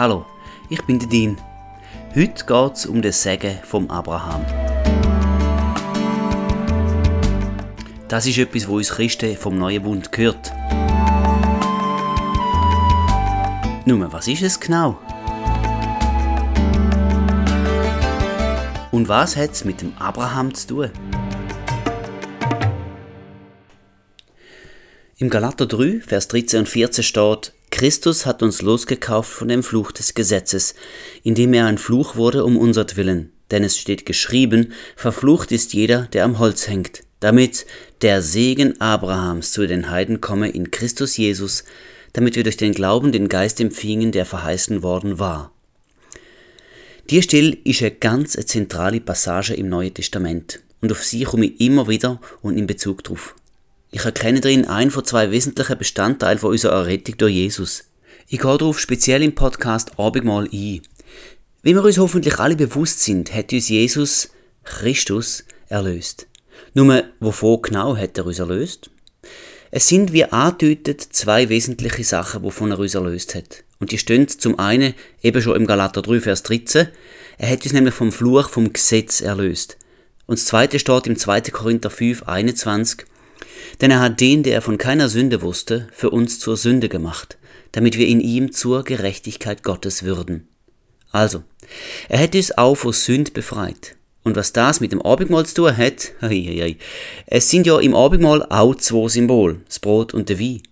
Hallo, ich bin der Dean. Heute geht es um das Segen vom Abraham. Das ist etwas, wo uns Christen vom neuen Bund gehört. Nun, was ist es genau? Und was hat es mit dem Abraham zu tun? Im Galater 3, Vers 13 und 14 steht, Christus hat uns losgekauft von dem Fluch des Gesetzes, indem er ein Fluch wurde um unsertwillen. Denn es steht geschrieben, verflucht ist jeder, der am Holz hängt, damit der Segen Abrahams zu den Heiden komme in Christus Jesus, damit wir durch den Glauben den Geist empfingen, der verheißen worden war. Die Stelle ist eine ganz zentrale Passage im Neuen Testament und auf sie komme ich immer wieder und in Bezug drauf. Ich erkenne darin ein von zwei wesentlichen Bestandteilen von unserer Errettung durch Jesus. Ich gehe darauf speziell im Podcast Abendmahl ein. Wie wir uns hoffentlich alle bewusst sind, hat uns Jesus Christus erlöst. Nur, wovon genau hat er uns erlöst? Es sind, wie angedeutet, zwei wesentliche Sachen, wovon er uns erlöst hat. Und die stehen zum einen eben schon im Galater 3, Vers 13. Er hat uns nämlich vom Fluch vom Gesetz erlöst. Und das zweite steht im 2. Korinther 5, 21. Denn er hat den, der er von keiner Sünde wusste, für uns zur Sünde gemacht, damit wir in ihm zur Gerechtigkeit Gottes würden. Also, er hat uns auch vor Sünd befreit. Und was das mit dem Abendmahl zu tun hat, hei, es sind ja im Abendmahl auch zwei Symbole, das Brot und der Wein.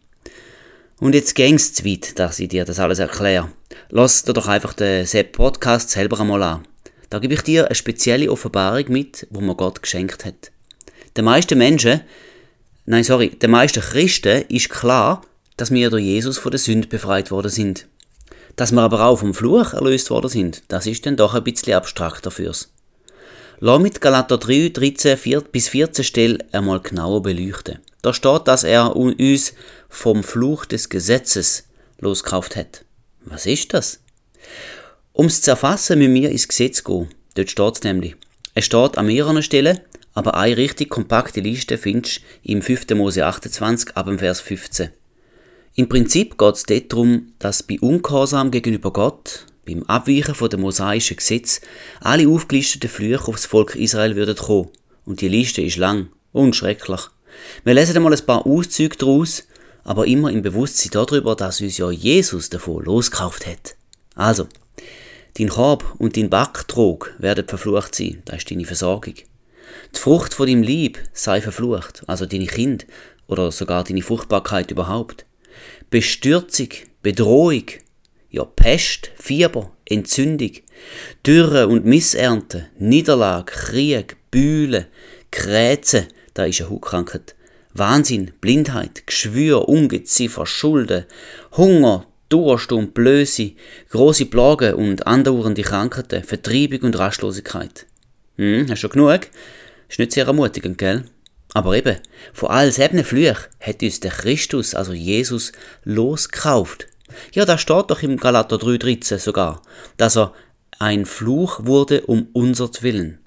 Und jetzt gäng's zu weit, dass ich dir das alles erkläre. Lass dir doch einfach den Sepp Podcast selber einmal an. Da gebe ich dir eine spezielle Offenbarung mit, wo mir Gott geschenkt hat. Den meisten Menschen Nein, sorry, den meisten Christen ist klar, dass wir durch Jesus von der Sünde befreit worden sind. Dass wir aber auch vom Fluch erlöst worden sind, das ist dann doch ein bisschen abstrakter fürs. Lass mit Galater 3, 13 4 bis 14 Stelle einmal genauer beleuchten. Da steht, dass er uns vom Fluch des Gesetzes loskauft hat. Was ist das? Um es zu erfassen, müssen wir ins Gesetz gehen. Dort steht es nämlich. Es steht an mehreren Stellen, aber eine richtig kompakte Liste findest du im 5. Mose 28 ab dem Vers 15. Im Prinzip geht es dort darum, dass bei Ungehorsam gegenüber Gott, beim Abweichen von dem mosaischen Gesetz, alle aufgelisteten Flüche aufs Volk Israel würden kommen. Und die Liste ist lang und schrecklich. Wir lesen einmal ein paar Auszüge daraus, aber immer im Bewusstsein darüber, dass uns ja Jesus davon losgekauft hat. Also, dein Korb und dein Backtrog werden verflucht sein, das ist deine Versorgung. Die Frucht von deinem Lieb sei verflucht, also deine Kind oder sogar deine Fruchtbarkeit überhaupt. Bestürzung, Bedrohung, ja Pest, Fieber, Entzündung, Dürre und Missernte, Niederlage, Krieg, Bühle, Kräze, da ist eine Hautkrankheit, Wahnsinn, Blindheit, Geschwür, Ungeziefer, Schulden, Hunger, Durst und Blöße, große Plagen und andauernde Krankheiten, Vertreibung und Rastlosigkeit. Hm, hast du schon genug? Ist nicht sehr ermutigend, gell? Aber eben, von all sieben Flüchen hat uns der Christus, also Jesus, losgekauft. Ja, da steht doch im Galater 3,13 sogar, dass er ein Fluch wurde um unser Willen.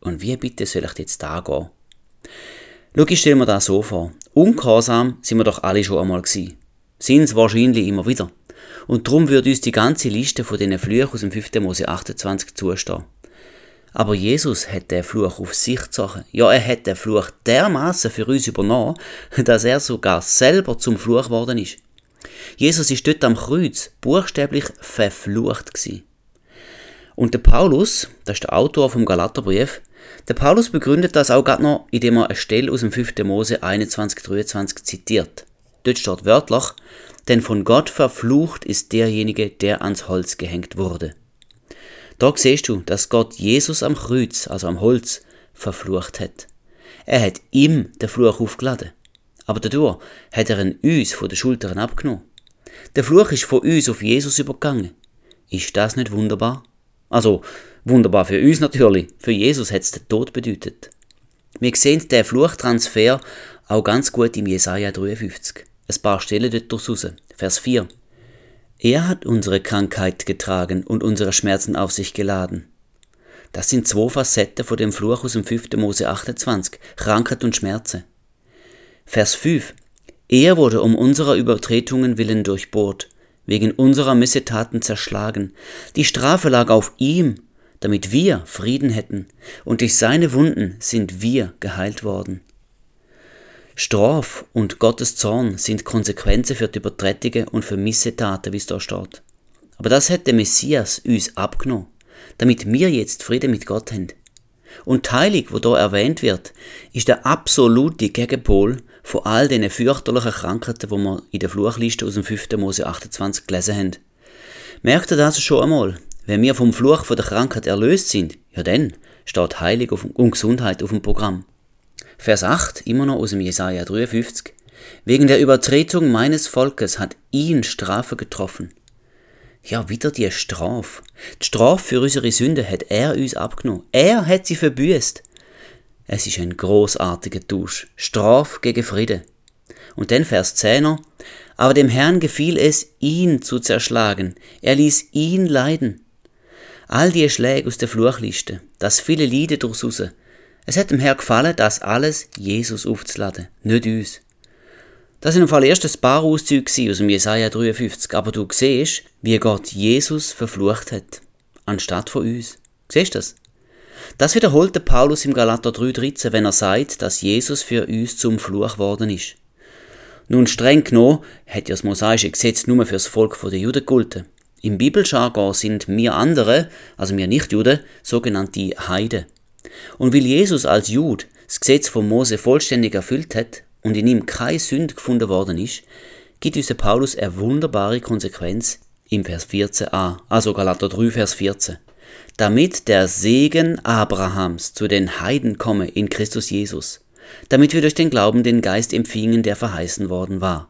Und wie bitte soll ich jetzt da gehen? Schau, ich stelle mir das so vor. Ungehorsam sind wir doch alle schon einmal gewesen. Sind es wahrscheinlich immer wieder. Und darum würde uns die ganze Liste von diesen Flüchen aus dem 5. Mose 28 zustehen. Aber Jesus hat den Fluch auf sich gezogen. Ja, er hat den Fluch dermaßen für uns übernommen, dass er sogar selber zum Fluch geworden ist. Jesus ist dort am Kreuz buchstäblich verflucht gewesen. Und der Paulus, das ist der Autor vom Galaterbrief, der Paulus begründet das auch gerade noch, indem er eine Stelle aus dem 5. Mose 21, 23 zitiert. Dort steht wörtlich, denn von Gott verflucht ist derjenige, der ans Holz gehängt wurde. Da siehst du, dass Gott Jesus am Kreuz, also am Holz, verflucht hat. Er hat ihm den Fluch aufgeladen. Aber dadurch hat er ihn uns von den Schultern abgenommen. Der Fluch ist von uns auf Jesus übergegangen. Ist das nicht wunderbar? Also, wunderbar für uns natürlich. Für Jesus hat es den Tod bedeutet. Wir sehen den Fluchtransfer auch ganz gut im Jesaja 53. Ein paar Stellen dort raus. Vers 4. Er hat unsere Krankheit getragen und unsere Schmerzen auf sich geladen. Das sind zwei Facetten von dem Fluch aus dem 5. Mose 28, Krankheit und Schmerzen. Vers 5. Er wurde um unserer Übertretungen willen durchbohrt, wegen unserer Missetaten zerschlagen. Die Strafe lag auf ihm, damit wir Frieden hätten, und durch seine Wunden sind wir geheilt worden. Straf und Gottes Zorn sind Konsequenzen für die Übertretungen und für Missetaten, wie es da steht. Aber das hat der Messias uns abgenommen, damit wir jetzt Frieden mit Gott haben. Und Heilig, wo da erwähnt wird, ist der absolute Gegenpol von all diesen fürchterlichen Krankheiten, wo wir in der Fluchliste aus dem 5. Mose 28 gelesen haben. Merkt ihr das schon einmal? Wenn wir vom Fluch von der Krankheit erlöst sind, ja dann steht Heilig und Gesundheit auf dem Programm. Vers 8, immer noch aus dem Jesaja 53. Wegen der Übertretung meines Volkes hat ihn Strafe getroffen. Ja, wieder die Strafe. Die Strafe für unsere Sünde hat er uns abgenommen. Er hat sie verbüßt. Es ist ein großartiger Tausch. Straf gegen Friede. Und dann Vers 10 Aber dem Herrn gefiel es, ihn zu zerschlagen. Er ließ ihn leiden. All die Schläge aus der Fluchliste, das viele Lieder durchs Raus. Es hat dem Herrn gefallen, das alles Jesus aufzuladen, nicht uns. Das sind im Fall erst ein paar Auszüge aus dem Jesaja 53, aber du siehst, wie Gott Jesus verflucht hat, anstatt von uns. Siehst du das? Das wiederholte Paulus im Galater 3,13, wenn er sagt, dass Jesus für uns zum Fluch worden ist. Nun streng genommen hat ja das mosaische Gesetz nur für das Volk der Juden gegolten. Im Bibeljargon sind wir andere, also wir Nicht-Juden, sogenannte Heiden. Und weil Jesus als Jud das Gesetz von Mose vollständig erfüllt hat, und in ihm keine Sünde gefunden worden ist, gibt uns Paulus eine wunderbare Konsequenz im Vers 14a, also Galater 3, Vers 14. Damit der Segen Abrahams zu den Heiden komme in Christus Jesus, damit wir durch den Glauben den Geist empfingen, der verheißen worden war.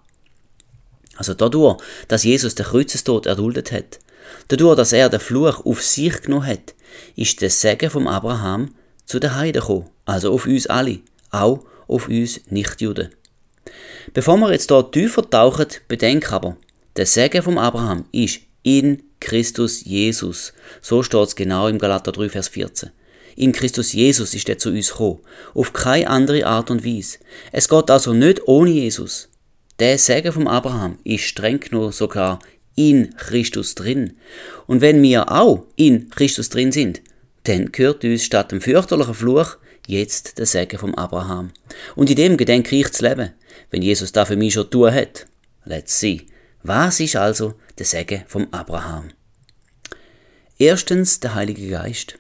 Also dadurch, dass Jesus den Kreuzestod erduldet hat, dadurch, dass er den Fluch auf sich genommen hat, ist der Segen vom Abraham zu den Heiden gekommen, also auf uns alle, auch auf uns Nichtjuden. Bevor wir jetzt dort tiefer tauchen, bedenk aber, der Segen vom Abraham ist in Christus Jesus. So steht es genau im Galater 3, Vers 14. In Christus Jesus ist er zu uns gekommen. Auf keine andere Art und Weise. Es geht also nicht ohne Jesus. Der Segen vom Abraham ist streng genommen sogar in Christus drin. Und wenn wir auch in Christus drin sind, dann gehört uns statt dem fürchterlichen Fluch jetzt der Segen vom Abraham. Und in dem gedenke ich zu leben, wenn Jesus da für mich schon tun hat. Let's see. Was ist also der Segen vom Abraham? Erstens der Heilige Geist.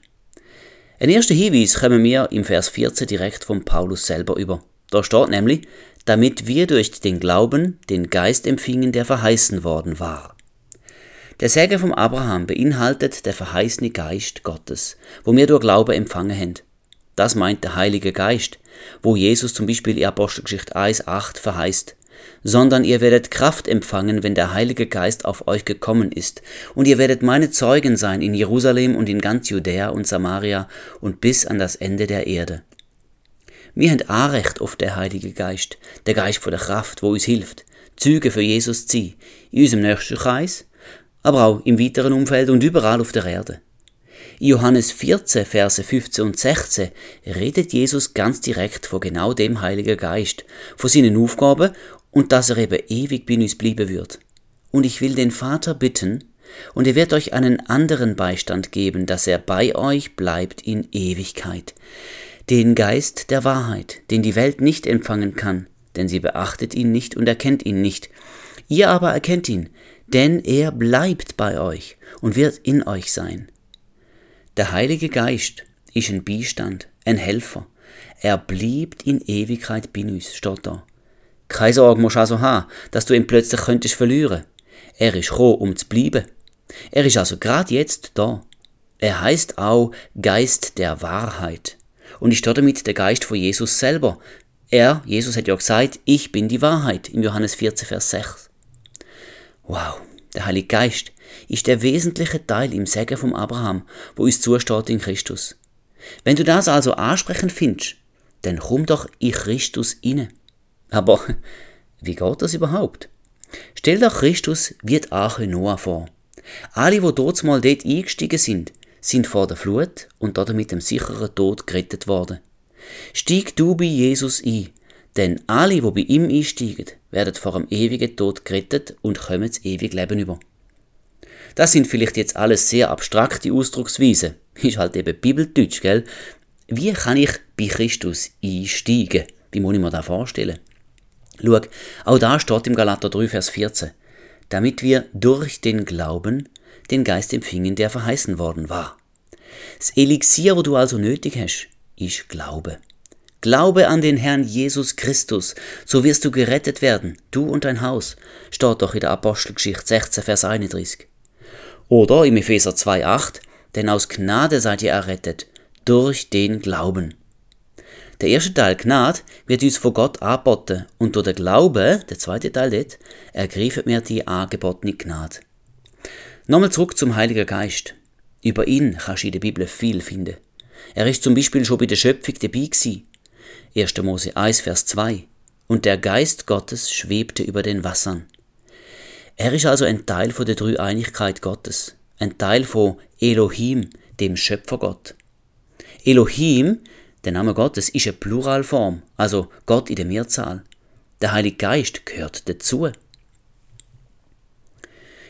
Ein erster Hinweis kommen wir im Vers 14 direkt von Paulus selber über. Da steht nämlich, damit wir durch den Glauben den Geist empfingen, der verheißen worden war. Der Segen vom Abraham beinhaltet der verheißene Geist Gottes, wo wir durch Glauben empfangen haben. Das meint der Heilige Geist, wo Jesus zum Beispiel in Apostelgeschichte 1,8 verheißt, sondern ihr werdet Kraft empfangen, wenn der Heilige Geist auf euch gekommen ist, und ihr werdet meine Zeugen sein in Jerusalem und in ganz Judäa und Samaria und bis an das Ende der Erde. Wir haben Recht auf der Heilige Geist, der Geist von der Kraft, wo uns hilft, Züge für Jesus sein, in unserem nächsten Kreis, aber auch im weiteren Umfeld und überall auf der Erde. In Johannes 14, Verse 15 und 16 redet Jesus ganz direkt von genau dem Heiligen Geist, von seinen Aufgaben und dass er eben ewig bei uns bleiben wird. Und ich will den Vater bitten, und er wird euch einen anderen Beistand geben, dass er bei euch bleibt in Ewigkeit. Den Geist der Wahrheit, den die Welt nicht empfangen kann, denn sie beachtet ihn nicht und erkennt ihn nicht. Ihr aber erkennt ihn, denn er bleibt bei euch und wird in euch sein. Der Heilige Geist ist ein Beistand, ein Helfer. Er bleibt in Ewigkeit bei uns, steht da. Keine Sorge musst also haben, dass du ihn plötzlich könntest verlieren. Er ist gekommen, um zu bleiben. Er ist also gerade jetzt da. Er heißt auch Geist der Wahrheit. Und ist damit der Geist von Jesus selber. Er, Jesus hat ja gesagt, ich bin die Wahrheit, im Johannes 14, Vers 6. Wow, der Heilige Geist ist der wesentliche Teil im Segen vom Abraham, wo uns zusteht in Christus. Wenn du das also ansprechend findest, dann komm doch in Christus inne. Aber wie geht das überhaupt? Stell dir Christus wie die Arche Noah vor. Alle, die dort mal dort eingestiegen sind, sind vor der Flut und damit dem sicheren Tod gerettet worden. Stieg du bei Jesus ein, Denn alle, wo bei ihm einsteigen, werden vor dem ewigen Tod gerettet und kommen das ewige Leben über. Das sind vielleicht jetzt alles sehr abstrakte Ausdrucksweisen. Ist halt eben Bibeldeutsch, gell? Wie kann ich bei Christus einsteigen? Wie muss ich mir das vorstellen? Schau, auch da steht im Galater 3, Vers 14, damit wir durch den Glauben den Geist empfingen, der verheißen worden war. Das Elixier, wo du also nötig hast, ist Glaube. Glaube an den Herrn Jesus Christus, so wirst du gerettet werden, du und dein Haus, steht doch in der Apostelgeschichte 16, Vers 31. Oder im Epheser 2,8, denn aus Gnade seid ihr errettet, durch den Glauben. Der erste Teil Gnade wird uns von Gott angeboten und durch den Glauben, der zweite Teil dort, ergreifen wir die angebotene Gnade. Nochmal zurück zum Heiligen Geist. Über ihn kannst du in der Bibel viel finden. Er ist zum Beispiel schon bei der Schöpfung dabei gewesen. 1. Mose 1, Vers 2. Und der Geist Gottes schwebte über den Wassern. Er ist also ein Teil von der Dreieinigkeit Gottes, ein Teil von Elohim, dem Schöpfergott. Elohim, der Name Gottes, ist eine Pluralform, also Gott in der Mehrzahl. Der Heilige Geist gehört dazu.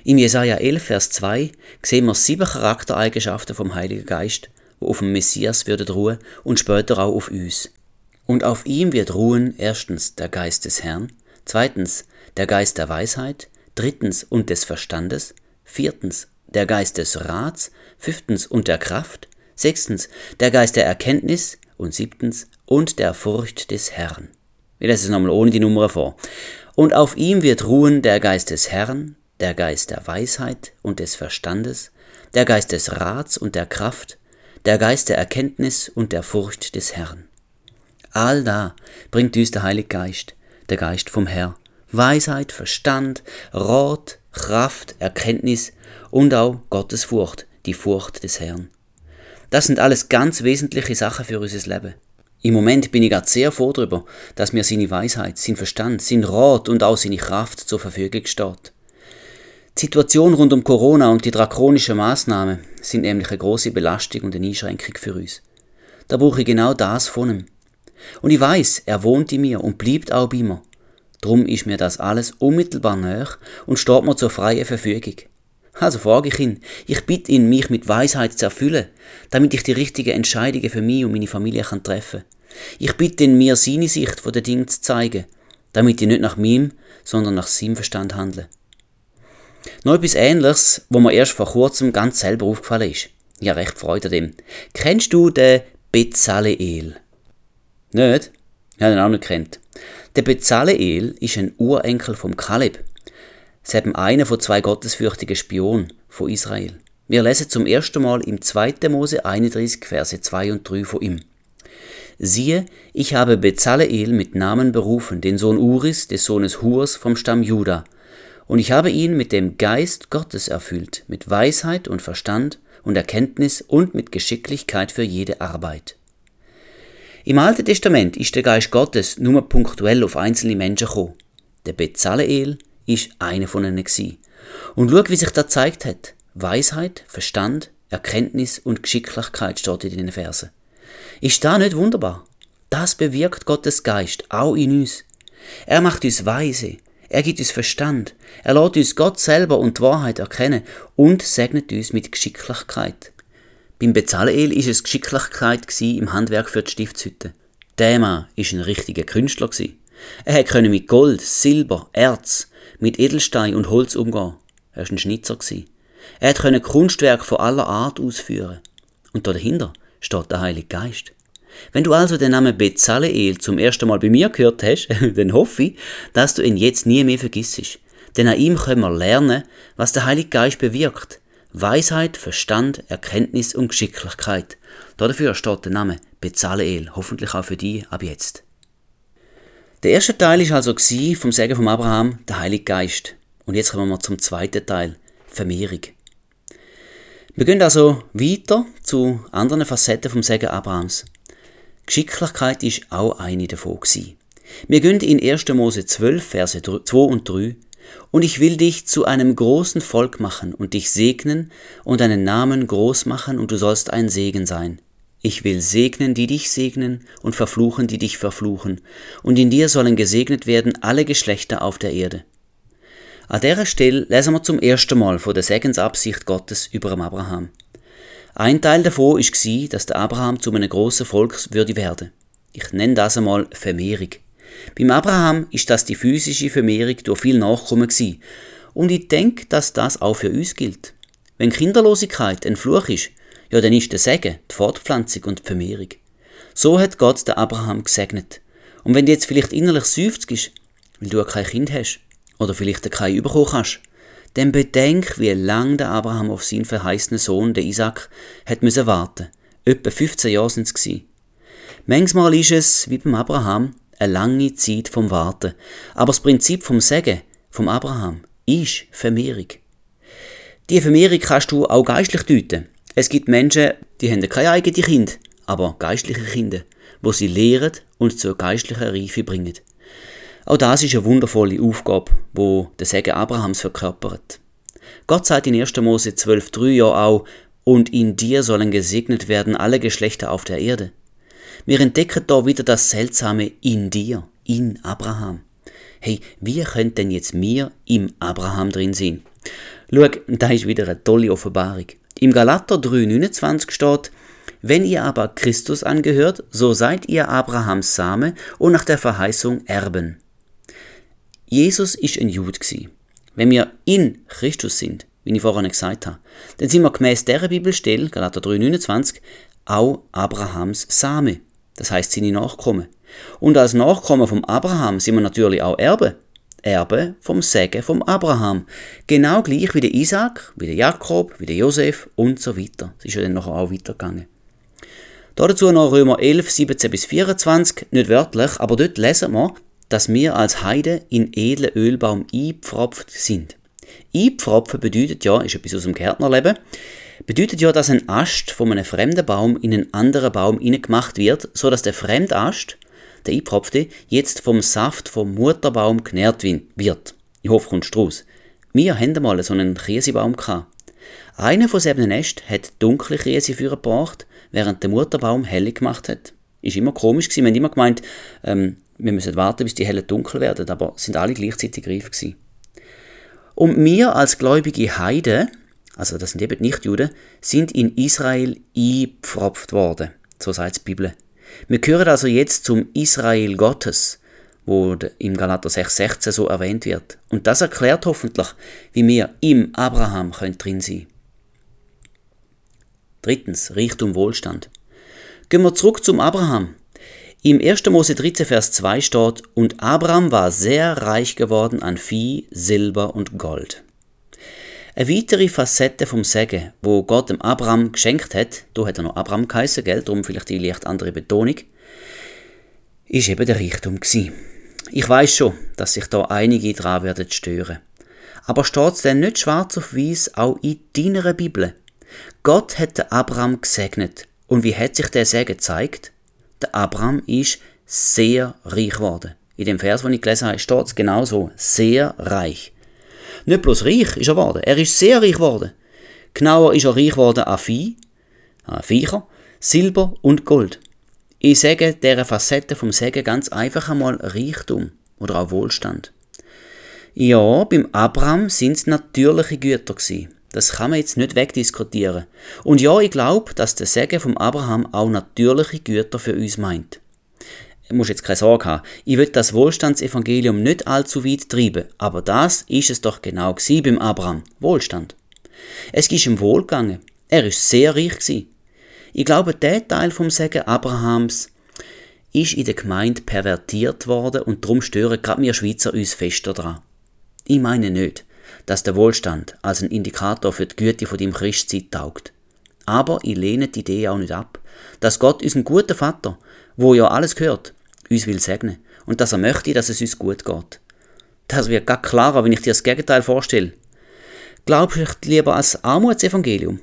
Im Jesaja 11, Vers 2 sehen wir sieben Charaktereigenschaften vom Heiligen Geist, die auf dem Messias würden ruhen und später auch auf uns. Und auf ihm wird ruhen erstens der Geist des Herrn, zweitens der Geist der Weisheit, drittens und des Verstandes, viertens der Geist des Rats, fünftens und der Kraft, sechstens der Geist der Erkenntnis und siebtens und der Furcht des Herrn. Ich lese es nochmal ohne die Nummer vor. Und auf ihm wird ruhen der Geist des Herrn, der Geist der Weisheit und des Verstandes, der Geist des Rats und der Kraft, der Geist der Erkenntnis und der Furcht des Herrn. All da bringt uns der Heilige Geist, der Geist vom Herr, Weisheit, Verstand, Rat, Kraft, Erkenntnis und auch Gottesfurcht, die Furcht des Herrn. Das sind alles ganz wesentliche Sachen für unser Leben. Im Moment bin ich gerade sehr froh darüber, dass mir seine Weisheit, sein Verstand, sein Rat und auch seine Kraft zur Verfügung steht. Die Situation rund um Corona und die drakonischen Maßnahmen sind nämlich eine große Belastung und eine Einschränkung für uns. Da brauche ich genau das von ihm. Und ich weiß, er wohnt in mir und bleibt auch bei mir. Drum ist mir das alles unmittelbar näher und steht mir zur freien Verfügung. Also frage ich ihn, ich bitte ihn, mich mit Weisheit zu erfüllen, damit ich die richtigen Entscheidungen für mich und meine Familie kann treffen Ich bitte ihn, mir seine Sicht von den Dingen zu zeigen, damit ich nicht nach meinem, sondern nach seinem Verstand handle. Noch etwas Ähnliches, wo mir erst vor kurzem ganz selber aufgefallen ist. Habe recht Freude an dem. Kennst du den Bezaleel? Nicht? Ich habe ihn auch nicht kennt. Der Bezaleel ist ein Urenkel vom Kaleb. Sie haben einen von zwei gottesfürchtigen Spionen von Israel. Wir lesen zum ersten Mal im 2. Mose 31, Verse 2 und 3 von ihm. Siehe, ich habe Bezaleel mit Namen berufen, den Sohn Uris, des Sohnes Hurs vom Stamm Juda. Und ich habe ihn mit dem Geist Gottes erfüllt, mit Weisheit und Verstand und Erkenntnis und mit Geschicklichkeit für jede Arbeit. Im Alten Testament ist der Geist Gottes nur punktuell auf einzelne Menschen gekommen. Der Bezaleel ist einer von ihnen. Und schau, wie sich das gezeigt hat. Weisheit, Verstand, Erkenntnis und Geschicklichkeit steht in den Versen. Ist da nicht wunderbar? Das bewirkt Gottes Geist auch in uns. Er macht uns weise, er gibt uns Verstand, er lässt uns Gott selber und die Wahrheit erkennen und segnet uns mit Geschicklichkeit. Beim Bezaleel ist es Geschicklichkeit im Handwerk für die Stiftshütte. Der Mann ist ein richtiger Künstler Er konnte mit Gold, Silber, Erz, mit Edelstein und Holz umgehen. Er war ein Schnitzer Er konnte Kunstwerk von aller Art ausführen. Und dahinter steht der Heilige Geist. Wenn du also den Namen Bezaleel zum ersten Mal bei mir gehört hast, dann hoffe ich, dass du ihn jetzt nie mehr vergisst. Denn an ihm können wir lernen, was der Heilige Geist bewirkt, Weisheit, Verstand, Erkenntnis und Geschicklichkeit. Dafür steht der Name Bezaleel, hoffentlich auch für dich ab jetzt. Der erste Teil ist also vom Segen von Abraham, der Heilige Geist. Und jetzt kommen wir zum zweiten Teil, Vermehrung. Wir gehen also weiter zu anderen Facetten vom Segen Abrahams. Geschicklichkeit ist auch eine davon. Wir gehen in 1. Mose 12, Verse 2 und 3 und ich will dich zu einem großen Volk machen und dich segnen und deinen Namen groß machen und du sollst ein Segen sein. ich will segnen, die dich segnen, und verfluchen, die dich verfluchen, und in dir sollen gesegnet werden alle Geschlechter auf der Erde. An dieser Stelle lesen wir zum ersten Mal von der Segensabsicht Gottes über Abraham. Ein Teil davon war, dass der Abraham zu einem grossen Volk würde werden. Ich nenne das einmal Vermehrung. Beim Abraham ist das die physische Vermehrung durch viel Nachkommen gewesen. Und ich denke, dass das auch für uns gilt. Wenn Kinderlosigkeit ein Fluch ist, ja, dann ist der Segen die Fortpflanzung und die Vermehrung. So hat Gott den Abraham gesegnet. Und wenn du jetzt vielleicht innerlich seufzt, weil du kein Kind hast, oder vielleicht kein bekommen kannst, dann bedenk, wie lang der Abraham auf seinen verheißenen Sohn, den Isaac, hat müssen warten. Etwa 15 Jahre sind es gewesen. Manchmal ist es, wie beim Abraham, eine lange Zeit vom Warten. Aber das Prinzip vom Segen, vom Abraham, ist Vermehrung. Die Vermehrung kannst du auch geistlich deuten. Es gibt Menschen, die haben keine eigenen Kinder, aber geistliche Kinder, wo sie lehren und zur geistlichen Reife bringen. Auch das ist eine wundervolle Aufgabe, wo der Segen Abrahams verkörpert. Gott sagt in 1. Mose 12,3 ja auch, und in dir sollen gesegnet werden alle Geschlechter auf der Erde. Wir entdecken da wieder das Seltsame in dir, in Abraham. Hey, wie könnte denn jetzt mir im Abraham drin sein? Schau, da ist wieder eine tolle Offenbarung. Im Galater 3,29 steht, wenn ihr aber Christus angehört, so seid ihr Abrahams Same und nach der Verheißung Erben. Jesus ist ein Jude. Wenn wir in Christus sind, wie ich vorhin gesagt habe, dann sind wir gemäß dieser Bibelstelle, Galater 3,29, auch Abrahams Same. Das heißt seine Nachkommen. Und als Nachkommen vom Abraham sind wir natürlich auch Erbe. Erbe vom Segen vom Abraham. Genau gleich wie der Isaac, wie der Jakob, wie der Josef und so weiter. Das ist ja dann nachher auch weitergegangen. Dazu noch Römer 11, 17 bis 24, nicht wörtlich, aber dort lesen wir, dass wir als Heide in edlen Ölbaum eingepfropft sind. Eingepfropfen bedeutet ja, ist etwas aus dem Gärtnerleben, bedeutet ja, dass ein Ast von einem fremden Baum in einen anderen Baum gemacht wird, so dass der fremde Ast der Eingepfropfte, jetzt vom Saft vom Mutterbaum genährt wird. Ich hoffe, kommst raus. Wir hatten mal so einen Käsebaum. Einer von sieben Nest hat dunkle Käse gebracht, während der Mutterbaum helle gemacht hat. Ist immer komisch gewesen. Wir haben immer gemeint, ähm, wir müssen warten, bis die helle dunkel werden, aber sind alle gleichzeitig reif gewesen. Und wir als gläubige Heide, also das sind eben nicht Juden, sind in Israel eingepfropft worden. So sagt die Bibel. Wir gehören also jetzt zum Israel Gottes, wo im Galater 6,16 so erwähnt wird. Und das erklärt hoffentlich, wie wir im Abraham können drin sein Drittens, Reichtum Wohlstand. Gehen wir zurück zum Abraham. Im 1. Mose 13, Vers 2 steht, und Abraham war sehr reich geworden an Vieh, Silber und Gold. Eine weitere Facette vom Segen, wo Gott dem Abraham geschenkt hat, da hat er noch Abraham geheißen, gell, darum vielleicht die leicht andere Betonung, ist eben der Reichtum gewesen. Ich weiß schon, dass sich da einige dran werden stören. Aber steht es denn nicht schwarz auf weiß auch in deiner Bibel? Gott hat den Abraham gesegnet. Und wie hat sich der Segen gezeigt? Der Abraham ist sehr reich geworden. In dem Vers, den ich gelesen habe, steht es genau so. Sehr reich. Nicht bloß reich ist er geworden, er ist sehr reich geworden. Genauer ist er reich geworden an Vieh, an Viecher, Silber und Gold. Ich sage dieser Facette vom Segen ganz einfach einmal Reichtum oder auch Wohlstand. Ja, beim Abraham sind es natürliche Güter gewesen. Das kann man jetzt nicht wegdiskutieren. Und ja, ich glaube, dass der Segen vom Abraham auch natürliche Güter für uns meint musst jetzt keine Sorge haben. Ich will das Wohlstandsevangelium nicht allzu weit treiben, aber das ist es doch genau beim Abraham. Wohlstand. Es ist ihm wohlgegangen. Er ist sehr reich gewesen. Ich glaube, der Teil vom Segen Abrahams ist in der Gemeinde pervertiert worden und darum stören gerade wir Schweizer uns fester dran. Ich meine nicht, dass der Wohlstand als ein Indikator für die Güte von dem Christsein taugt. Aber ich lehne die Idee auch nicht ab, dass Gott ist ein guter Vater, wo ja alles gehört, uns will segnen und dass er möchte, dass es uns gut geht. Das wird gar klarer, wenn ich dir das Gegenteil vorstelle. Glaubst du lieber als Armutsevangelium,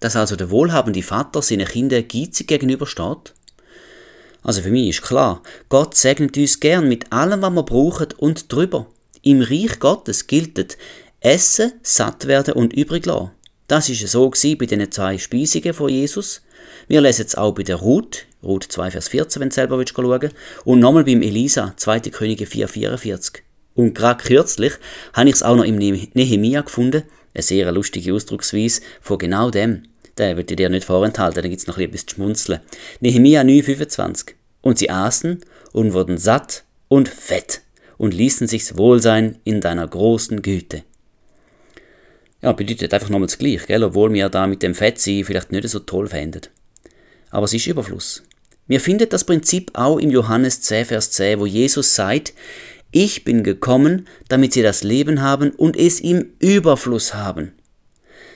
dass also der wohlhabende Vater seinen Kindern geizig gegenübersteht? Also für mich ist klar, Gott segnet uns gern mit allem, was wir brauchen und drüber. Im Reich Gottes gilt Essen, satt werden und übrig lassen. Das ist so bei den zwei Speisungen von Jesus. Wir lesen es auch bei der Ruth, Ruth 2, Vers 14, wenn du selber willst schauen Und nochmal beim Elisa, 2. Könige 4, 44. Und gerade kürzlich habe ich es auch noch im Nehemia gefunden, eine sehr lustige Ausdrucksweise von genau dem. Den will ich dir nicht vorenthalten, da gibt es noch etwas zu schmunzeln. Nehemia 9, 25. Und sie aßen und wurden satt und fett und ließen sich's wohl sein in deiner großen Güte. Ja, bedeutet einfach nochmal das Gleiche, gell? obwohl wir da mit dem Fettsein vielleicht nicht so toll fänden. Aber es ist Überfluss. Wir finden das Prinzip auch im Johannes 10, Vers 10, wo Jesus sagt, ich bin gekommen, damit sie das Leben haben und es im Überfluss haben.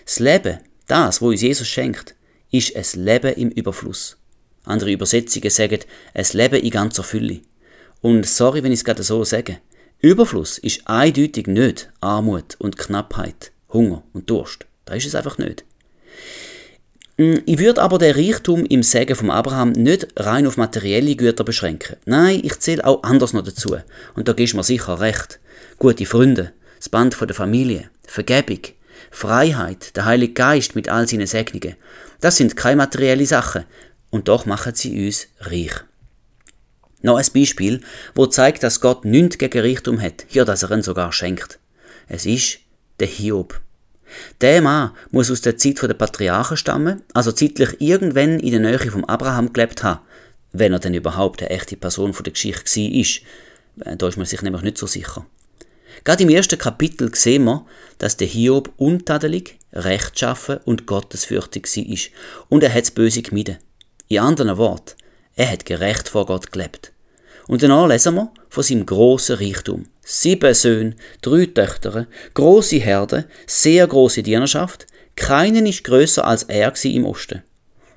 Das Leben, das, wo uns Jesus schenkt, ist es Leben im Überfluss. Andere Übersetzungen sagen, es Leben in ganzer Fülle. Und sorry, wenn ich es gerade so sage. Überfluss ist eindeutig nicht Armut und Knappheit, Hunger und Durst. Da ist es einfach nicht. Ich würde aber den Reichtum im Segen vom Abraham nicht rein auf materielle Güter beschränken. Nein, ich zähle auch anders noch dazu. Und da gibst mir sicher recht. Gute Freunde, das Band von der Familie, Vergebung, Freiheit, der Heilige Geist mit all seinen Segnungen. Das sind keine materielle Sachen. Und doch machen sie uns reich. Noch ein Beispiel, wo zeigt, dass Gott nichts gegen Reichtum hat, ja, dass er ihn sogar schenkt. Es ist der Hiob. Der Mann muss aus der Zeit der Patriarchen stammen, also zeitlich irgendwann in der Nähe vom Abraham gelebt haben, wenn er denn überhaupt eine echte Person von der Geschichte war. Äh, da ist man sich nämlich nicht so sicher. Gerade im ersten Kapitel sehen wir, dass der Hiob untadelig, rechtschaffen und gottesfürchtig war und er hat das Böse gemieden. In anderen Worten, er hat gerecht vor Gott gelebt. Und danach lesen wir von seinem grossen Reichtum. Sieben Söhne, drei Töchter, große Herde, sehr große Dienerschaft. Keinen ist größer als er im Osten.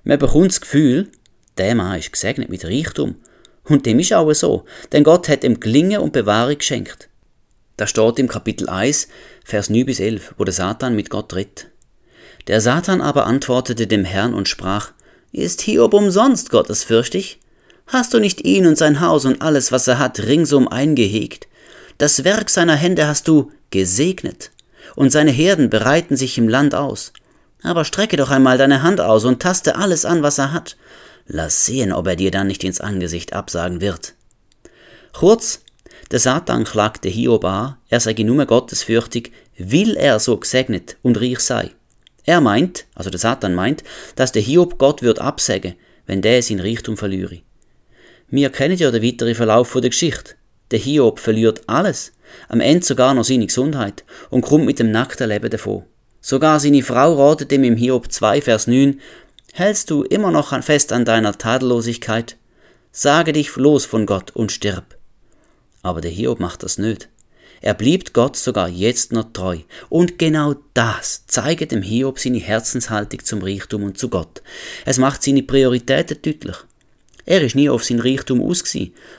Man bekommt das Gefühl, der Mann ist gesegnet mit Reichtum. Und dem ist auch so, denn Gott hat ihm Gelingen und Bewahrung geschenkt. Das steht im Kapitel 1, Vers 9 bis 11, wo der Satan mit Gott tritt. Der Satan aber antwortete dem Herrn und sprach, Ist Hiob umsonst gottesfürchtig? Hast du nicht ihn und sein Haus und alles, was er hat, ringsum eingehegt? Das Werk seiner Hände hast du gesegnet, und seine Herden bereiten sich im Land aus. Aber strecke doch einmal deine Hand aus und taste alles an, was er hat. Lass sehen, ob er dir dann nicht ins Angesicht absagen wird. Kurz, der Satan klagte Hiob an, er sei nur gottesfürchtig, will er so gesegnet und reich sei. Er meint, also der Satan meint, dass der Hiob Gott wird absägen, wenn der sein Reichtum verliere. Wir kennen ja den weiteren Verlauf der Geschichte. Der Hiob verliert alles, am Ende sogar noch seine Gesundheit und kommt mit dem nackten Leben davon. Sogar seine Frau ratet ihm im Hiob 2, Vers 9, Hältst du immer noch fest an deiner Tadellosigkeit? Sage dich los von Gott und stirb. Aber der Hiob macht das nicht. Er blieb Gott sogar jetzt noch treu. Und genau das zeigt dem Hiob seine Herzenshaltung zum Reichtum und zu Gott. Es macht seine Prioritäten deutlich. Er ist nie auf sein Reichtum aus,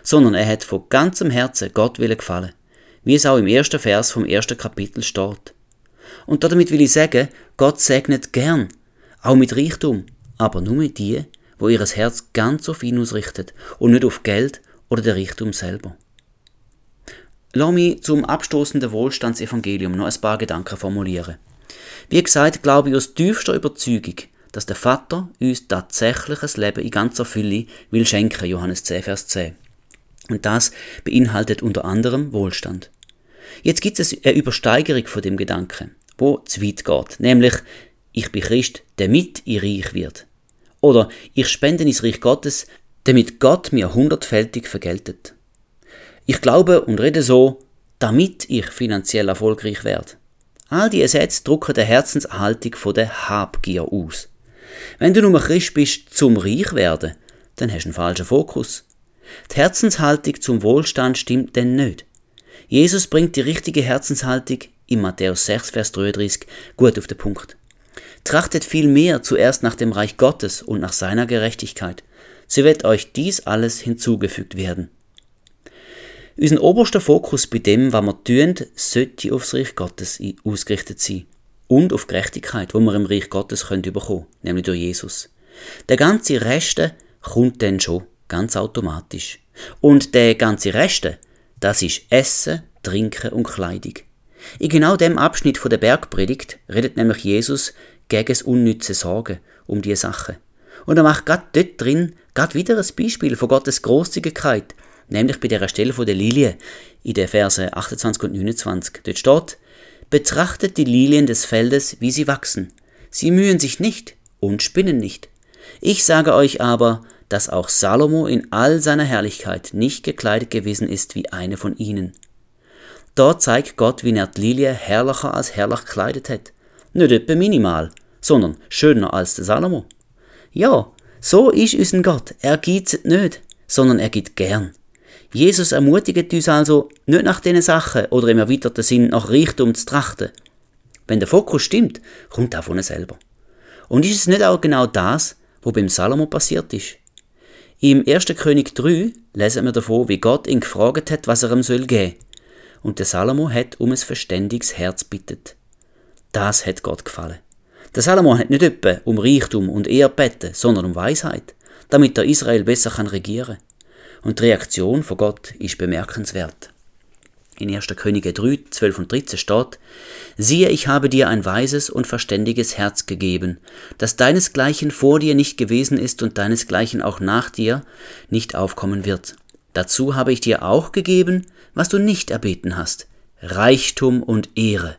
sondern er hat von ganzem Herzen Gott willen gefallen, wie es auch im ersten Vers vom ersten Kapitel steht. Und damit will ich sagen, Gott segnet gern, auch mit Reichtum, aber nur mit die, wo ihres Herz ganz auf ihn ausrichtet und nicht auf Geld oder der Reichtum selber. Lass mich zum abstoßenden Wohlstandsevangelium noch ein paar Gedanken formulieren. Wie gesagt, glaube ich aus tiefster Überzeugung, dass der Vater uns tatsächlich ein Leben in ganzer Fülle will schenken, Johannes 10, Vers 10. Und das beinhaltet unter anderem Wohlstand. Jetzt gibt es eine Übersteigerung von dem Gedanken, wo zu weit geht, nämlich ich bin Christ, damit ich reich wird. Oder ich spende ins Reich Gottes, damit Gott mir hundertfältig vergeltet. Ich glaube und rede so, damit ich finanziell erfolgreich werde. All diese Sätze drucken die Herzenserhaltung von der Habgier aus. Wenn du nur Christ bist zum Reich werden, dann hast du einen falschen Fokus. Die Herzenshaltung zum Wohlstand stimmt denn nicht. Jesus bringt die richtige Herzenshaltung in Matthäus 6, Vers 33 gut auf den Punkt. Trachtet vielmehr zuerst nach dem Reich Gottes und nach seiner Gerechtigkeit. So wird euch dies alles hinzugefügt werden. Unser oberster Fokus bei dem, was wir tun, sollte aufs Reich Gottes ausgerichtet sein und auf Gerechtigkeit, wo wir im Reich Gottes können bekommen, nämlich durch Jesus. Der ganze Reste kommt dann schon ganz automatisch. Und der ganze Reste, das ist Essen, Trinken und Kleidung. In genau dem Abschnitt von der Bergpredigt redet nämlich Jesus gegen das unnütze Sorgen um diese Sachen. Und er macht gerade dort drin gerade wieder ein Beispiel von Gottes Großzügigkeit, nämlich bei der Stelle von der Lilie in den Verse 28 und 29. Dort steht, Betrachtet die Lilien des Feldes, wie sie wachsen. Sie mühen sich nicht und spinnen nicht. Ich sage euch aber, dass auch Salomo in all seiner Herrlichkeit nicht gekleidet gewesen ist wie eine von ihnen. Dort zeigt Gott, wie er Lilie herrlicher als herrlich gekleidet hat. Nicht etwa minimal, sondern schöner als der Salomo. Ja, so ist unser Gott. Er gibt nicht, sondern er gibt gern. Jesus ermutigt uns also, nicht nach diesen Sachen oder im erweiterten Sinn nach Reichtum zu trachten. Wenn der Fokus stimmt, kommt er von selber. Und ist es nicht auch genau das, was beim Salomo passiert ist? Im 1. König 3 lesen wir davon, wie Gott ihn gefragt hat, was er ihm soll geben. Und der Salomo hat um ein verständiges Herz bittet. Das hat Gott gefallen. Der Salomo hat nicht etwa um Reichtum und Ehre beten, sondern um Weisheit, damit er Israel besser kann regieren. Und die Reaktion von Gott ist bemerkenswert. In 1. Könige 3, 12 und 13 steht, Siehe, ich habe dir ein weises und verständiges Herz gegeben, das deinesgleichen vor dir nicht gewesen ist und deinesgleichen auch nach dir nicht aufkommen wird. Dazu habe ich dir auch gegeben, was du nicht erbeten hast, Reichtum und Ehre,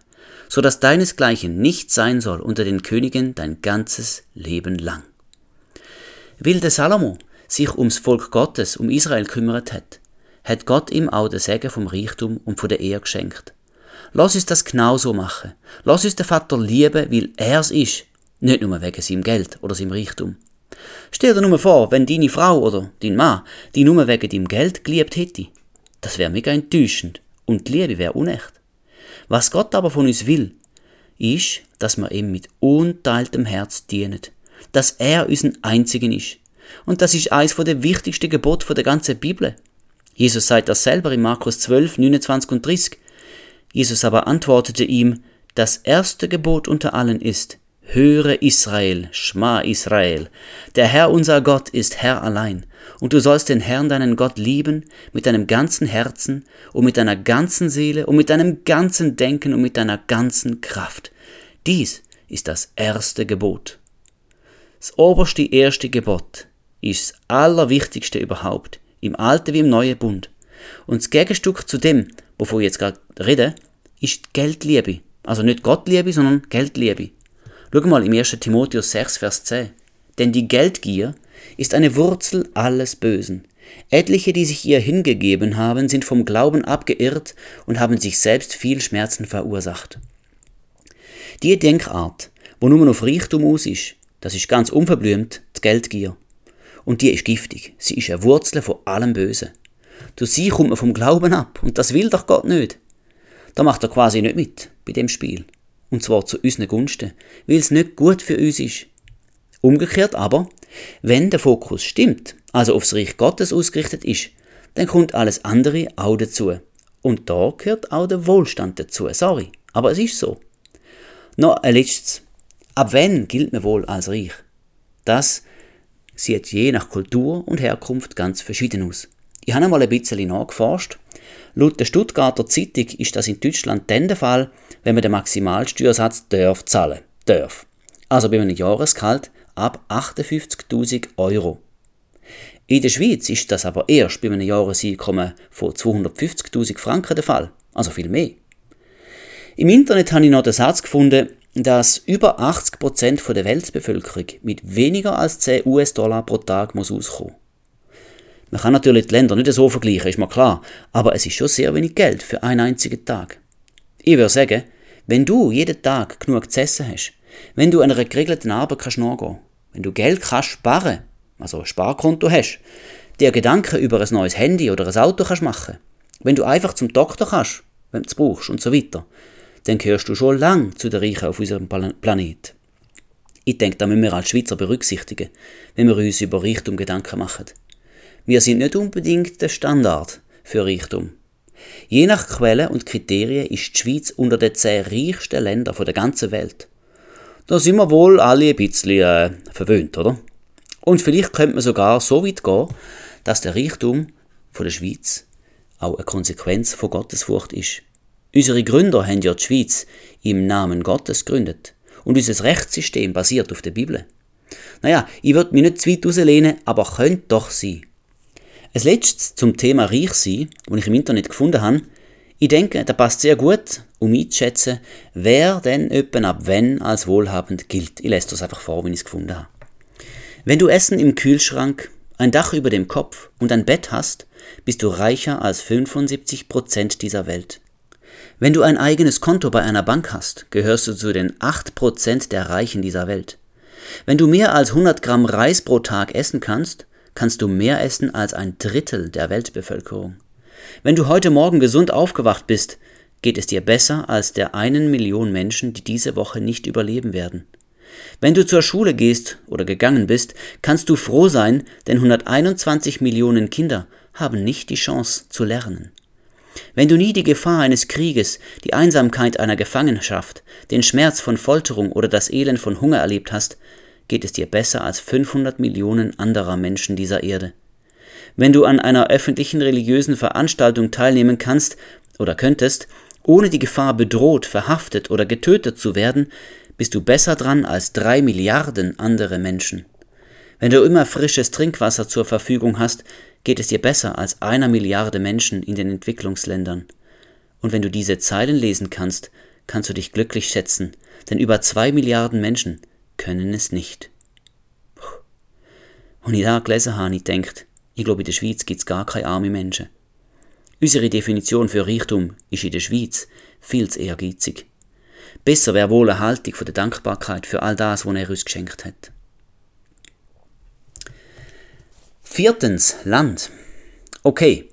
so dass deinesgleichen nicht sein soll unter den Königen dein ganzes Leben lang. Will der Salomo sich ums Volk Gottes, um Israel kümmert hat, hat Gott ihm auch den Segen vom Reichtum und von der Ehe geschenkt. Lass uns das genauso machen. Lass uns den Vater lieben, weil er es ist, nicht nur wegen seinem Geld oder seinem Reichtum. Stell dir nur vor, wenn deine Frau oder dein Mann dich nur wegen deinem Geld geliebt hätte. Das wäre mega enttäuschend und die Liebe wäre unecht. Was Gott aber von uns will, ist, dass wir ihm mit unteiltem Herz dienen, dass er unser Einzigen ist. Und das ist eines der wichtigsten Gebote der ganzen Bibel. Jesus sagt das selber in Markus 12, 29 und 30. Jesus aber antwortete ihm, das erste Gebot unter allen ist, Höre Israel, Schma Israel, der Herr unser Gott ist Herr allein, und du sollst den Herrn deinen Gott lieben mit deinem ganzen Herzen und mit deiner ganzen Seele und mit deinem ganzen Denken und mit deiner ganzen Kraft. Dies ist das erste Gebot. Das oberste erste Gebot ist das allerwichtigste überhaupt im Alten wie im Neuen Bund. Und das Gegenstück zu dem, wovon ich jetzt gerade rede, ist Geldliebe. Also nicht Gottliebe, sondern Geldliebe. Schau mal im 1. Timotheus 6, Vers 10. Denn die Geldgier ist eine Wurzel alles Bösen. Etliche, die sich ihr hingegeben haben, sind vom Glauben abgeirrt und haben sich selbst viel Schmerzen verursacht. Die Denkart, wo nur auf Reichtum aus ist, das ist ganz unverblümt die Geldgier. Und die ist giftig. Sie ist eine Wurzel von allem Bösen. Durch sie kommt man vom Glauben ab. Und das will doch Gott nicht. Da macht er quasi nicht mit bei dem Spiel. Und zwar zu unseren Gunsten, weil es nicht gut für uns ist. Umgekehrt aber, wenn der Fokus stimmt, also aufs Reich Gottes ausgerichtet ist, dann kommt alles andere auch dazu. Und da gehört auch der Wohlstand dazu. Sorry, aber es ist so. Noch ein letztes. Ab wann gilt man wohl als reich? Das sieht je nach Kultur und Herkunft ganz verschieden aus. Ich habe einmal ein bisschen nachgeforscht. Laut der Stuttgarter Zeitung ist das in Deutschland dann der Fall, wenn man den Maximalsteuersatz darf zahlen darf. Also bei einem Jahresgehalt ab 58.000 Euro. In der Schweiz ist das aber erst bei einem Jahreseinkommen von 250.000 Franken der Fall, also viel mehr. Im Internet habe ich noch den Satz gefunden, dass über 80% der Weltbevölkerung mit weniger als 10 US-Dollar pro Tag muss auskommen. Man kann natürlich die Länder nicht so vergleichen, ist mir klar, aber es ist schon sehr wenig Geld für einen einzigen Tag. Ich würde sagen, wenn du jeden Tag genug zu essen hast, wenn du einer geregelten Arbeit kannst nachgehen, wenn du Geld kannst sparen, also ein Sparkonto hast, dir Gedanken über ein neues Handy oder ein Auto kannst machen, wenn du einfach zum Doktor kannst, wenn du es brauchst und so weiter, dann gehörst du schon lang zu den Reichen auf unserem Planet. Ich denke, da müssen wir als Schweizer berücksichtigen, wenn wir uns über Reichtum Gedanken machen. Wir sind nicht unbedingt der Standard für Reichtum. Je nach Quelle und Kriterien ist die Schweiz unter den zehn reichsten Ländern der ganzen Welt. Da sind wir wohl alle ein bisschen äh, verwöhnt, oder? Und vielleicht könnte man sogar so weit gehen, dass der Reichtum von der Schweiz auch eine Konsequenz von Gottesfurcht ist. Unsere Gründer haben ja die Schweiz im Namen Gottes gegründet und unser Rechtssystem basiert auf der Bibel. Naja, ich würde mich nicht zu weit rauslehnen, aber könnte doch sein. Ein letztes zum Thema Reich sein, das ich im Internet gefunden habe. Ich denke, da passt sehr gut, um einzuschätzen, wer denn öppen ab wenn als wohlhabend gilt. Ich lese das einfach vor, wenn ich es gefunden habe. Wenn du Essen im Kühlschrank, ein Dach über dem Kopf und ein Bett hast, bist du reicher als 75 Prozent dieser Welt. Wenn du ein eigenes Konto bei einer Bank hast, gehörst du zu den 8 Prozent der Reichen dieser Welt. Wenn du mehr als 100 Gramm Reis pro Tag essen kannst, kannst du mehr essen als ein Drittel der Weltbevölkerung. Wenn du heute Morgen gesund aufgewacht bist, geht es dir besser als der einen Million Menschen, die diese Woche nicht überleben werden. Wenn du zur Schule gehst oder gegangen bist, kannst du froh sein, denn 121 Millionen Kinder haben nicht die Chance zu lernen. Wenn du nie die Gefahr eines Krieges, die Einsamkeit einer Gefangenschaft, den Schmerz von Folterung oder das Elend von Hunger erlebt hast, geht es dir besser als 500 Millionen anderer Menschen dieser Erde. Wenn du an einer öffentlichen religiösen Veranstaltung teilnehmen kannst oder könntest, ohne die Gefahr bedroht, verhaftet oder getötet zu werden, bist du besser dran als drei Milliarden andere Menschen. Wenn du immer frisches Trinkwasser zur Verfügung hast, geht es dir besser als einer Milliarde Menschen in den Entwicklungsländern. Und wenn du diese Zeilen lesen kannst, kannst du dich glücklich schätzen, denn über zwei Milliarden Menschen können es nicht. Und ich da gelesen habe, ich denkt, ich glaube, in der Schweiz gibt es gar keine arme Menschen. Unsere Definition für Reichtum ist in der Schweiz viel zu ehrgeizig. Besser wäre wohl eine Haltung von der Dankbarkeit für all das, was er uns geschenkt hat. Viertens, Land. Okay,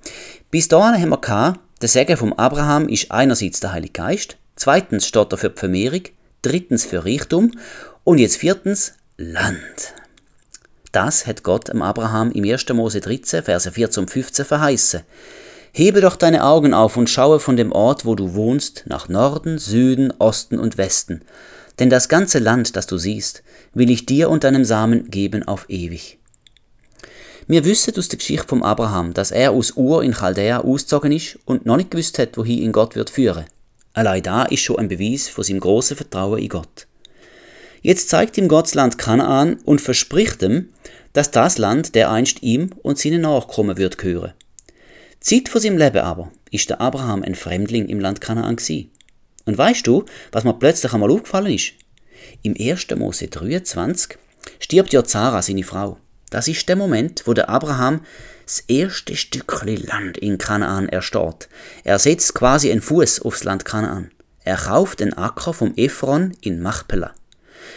bis dahin haben wir gehabt, der Segen vom Abraham ist einerseits der Heilige Geist, zweitens steht er für die Vermehrung, drittens für Reichtum und jetzt viertens Land. Das hat Gott dem Abraham im 1. Mose 13, Verse 14 und 15 verheißen. Hebe doch deine Augen auf und schaue von dem Ort, wo du wohnst, nach Norden, Süden, Osten und Westen. Denn das ganze Land, das du siehst, will ich dir und deinem Samen geben auf ewig. Wir wissen aus der Geschichte vom Abraham, dass er aus Ur in Chaldea ausgezogen ist und noch nicht gewusst hat, wohin ihn Gott wird führen. Allein da ist schon ein Beweis von seinem großen Vertrauen in Gott. Jetzt zeigt ihm Gott das Land Kanaan und verspricht ihm, dass das Land der einst ihm und seinen Nachkommen wird gehören. Zeit von seinem Leben aber ist der Abraham ein Fremdling im Land Kanaan gsi. Und weißt du, was mir plötzlich einmal aufgefallen ist? Im 1. Mose 23 stirbt ja Zara, seine Frau. Das ist der Moment, wo der Abraham das erste Stückchen Land in Kanaan ersteht. Er setzt quasi einen Fuß aufs Land Kanaan. Er kauft den Acker vom Ephron in Machpela.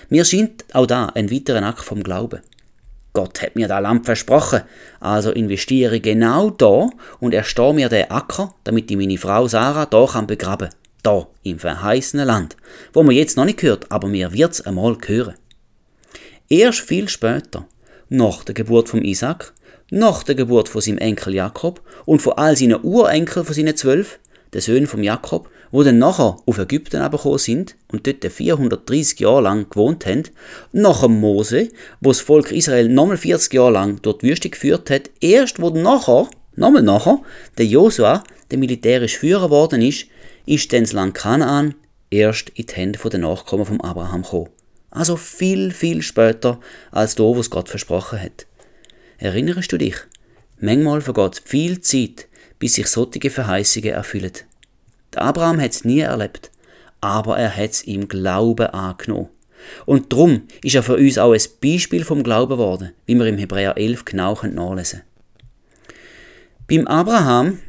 Mir scheint auch da ein weiterer Acker vom Glauben. Gott hat mir da Land versprochen, also investiere ich genau da und erstehe mir den Acker, damit ich meine Frau Sarah da kann begraben. Da, im verheißenen Land, wo man jetzt noch nicht hört, aber mir wird's einmal hören. Erst viel später, nach der Geburt von Isaac, nach der Geburt von seinem Enkel Jakob und von all seinen Urenkeln von seinen zwölf, den Söhnen von Jakob, wo dann nachher auf Ägypten gekommen sind und dort 430 Jahre lang gewohnt haben, nach dem Mose, wo das Volk Israel nochmal 40 Jahre lang die Wüste geführt hat, erst wo nachher, nochmal nachher, der Josua, der militärisch Führer worden ist, ist dann das Land Kanaan erst in die Hände der Nachkommen von Abraham gekommen. Also viel, viel später als da, was Gott versprochen hat. Erinnerst du dich? Manchmal vergeht viel Zeit, bis sich solche Verheißungen erfüllen. Der Abraham hat es nie erlebt, aber er hat es im Glauben angenommen. Und drum ist er für uns auch ein Beispiel vom Glauben geworden, wie wir im Hebräer 11 genau nachlesen können. Beim Abraham,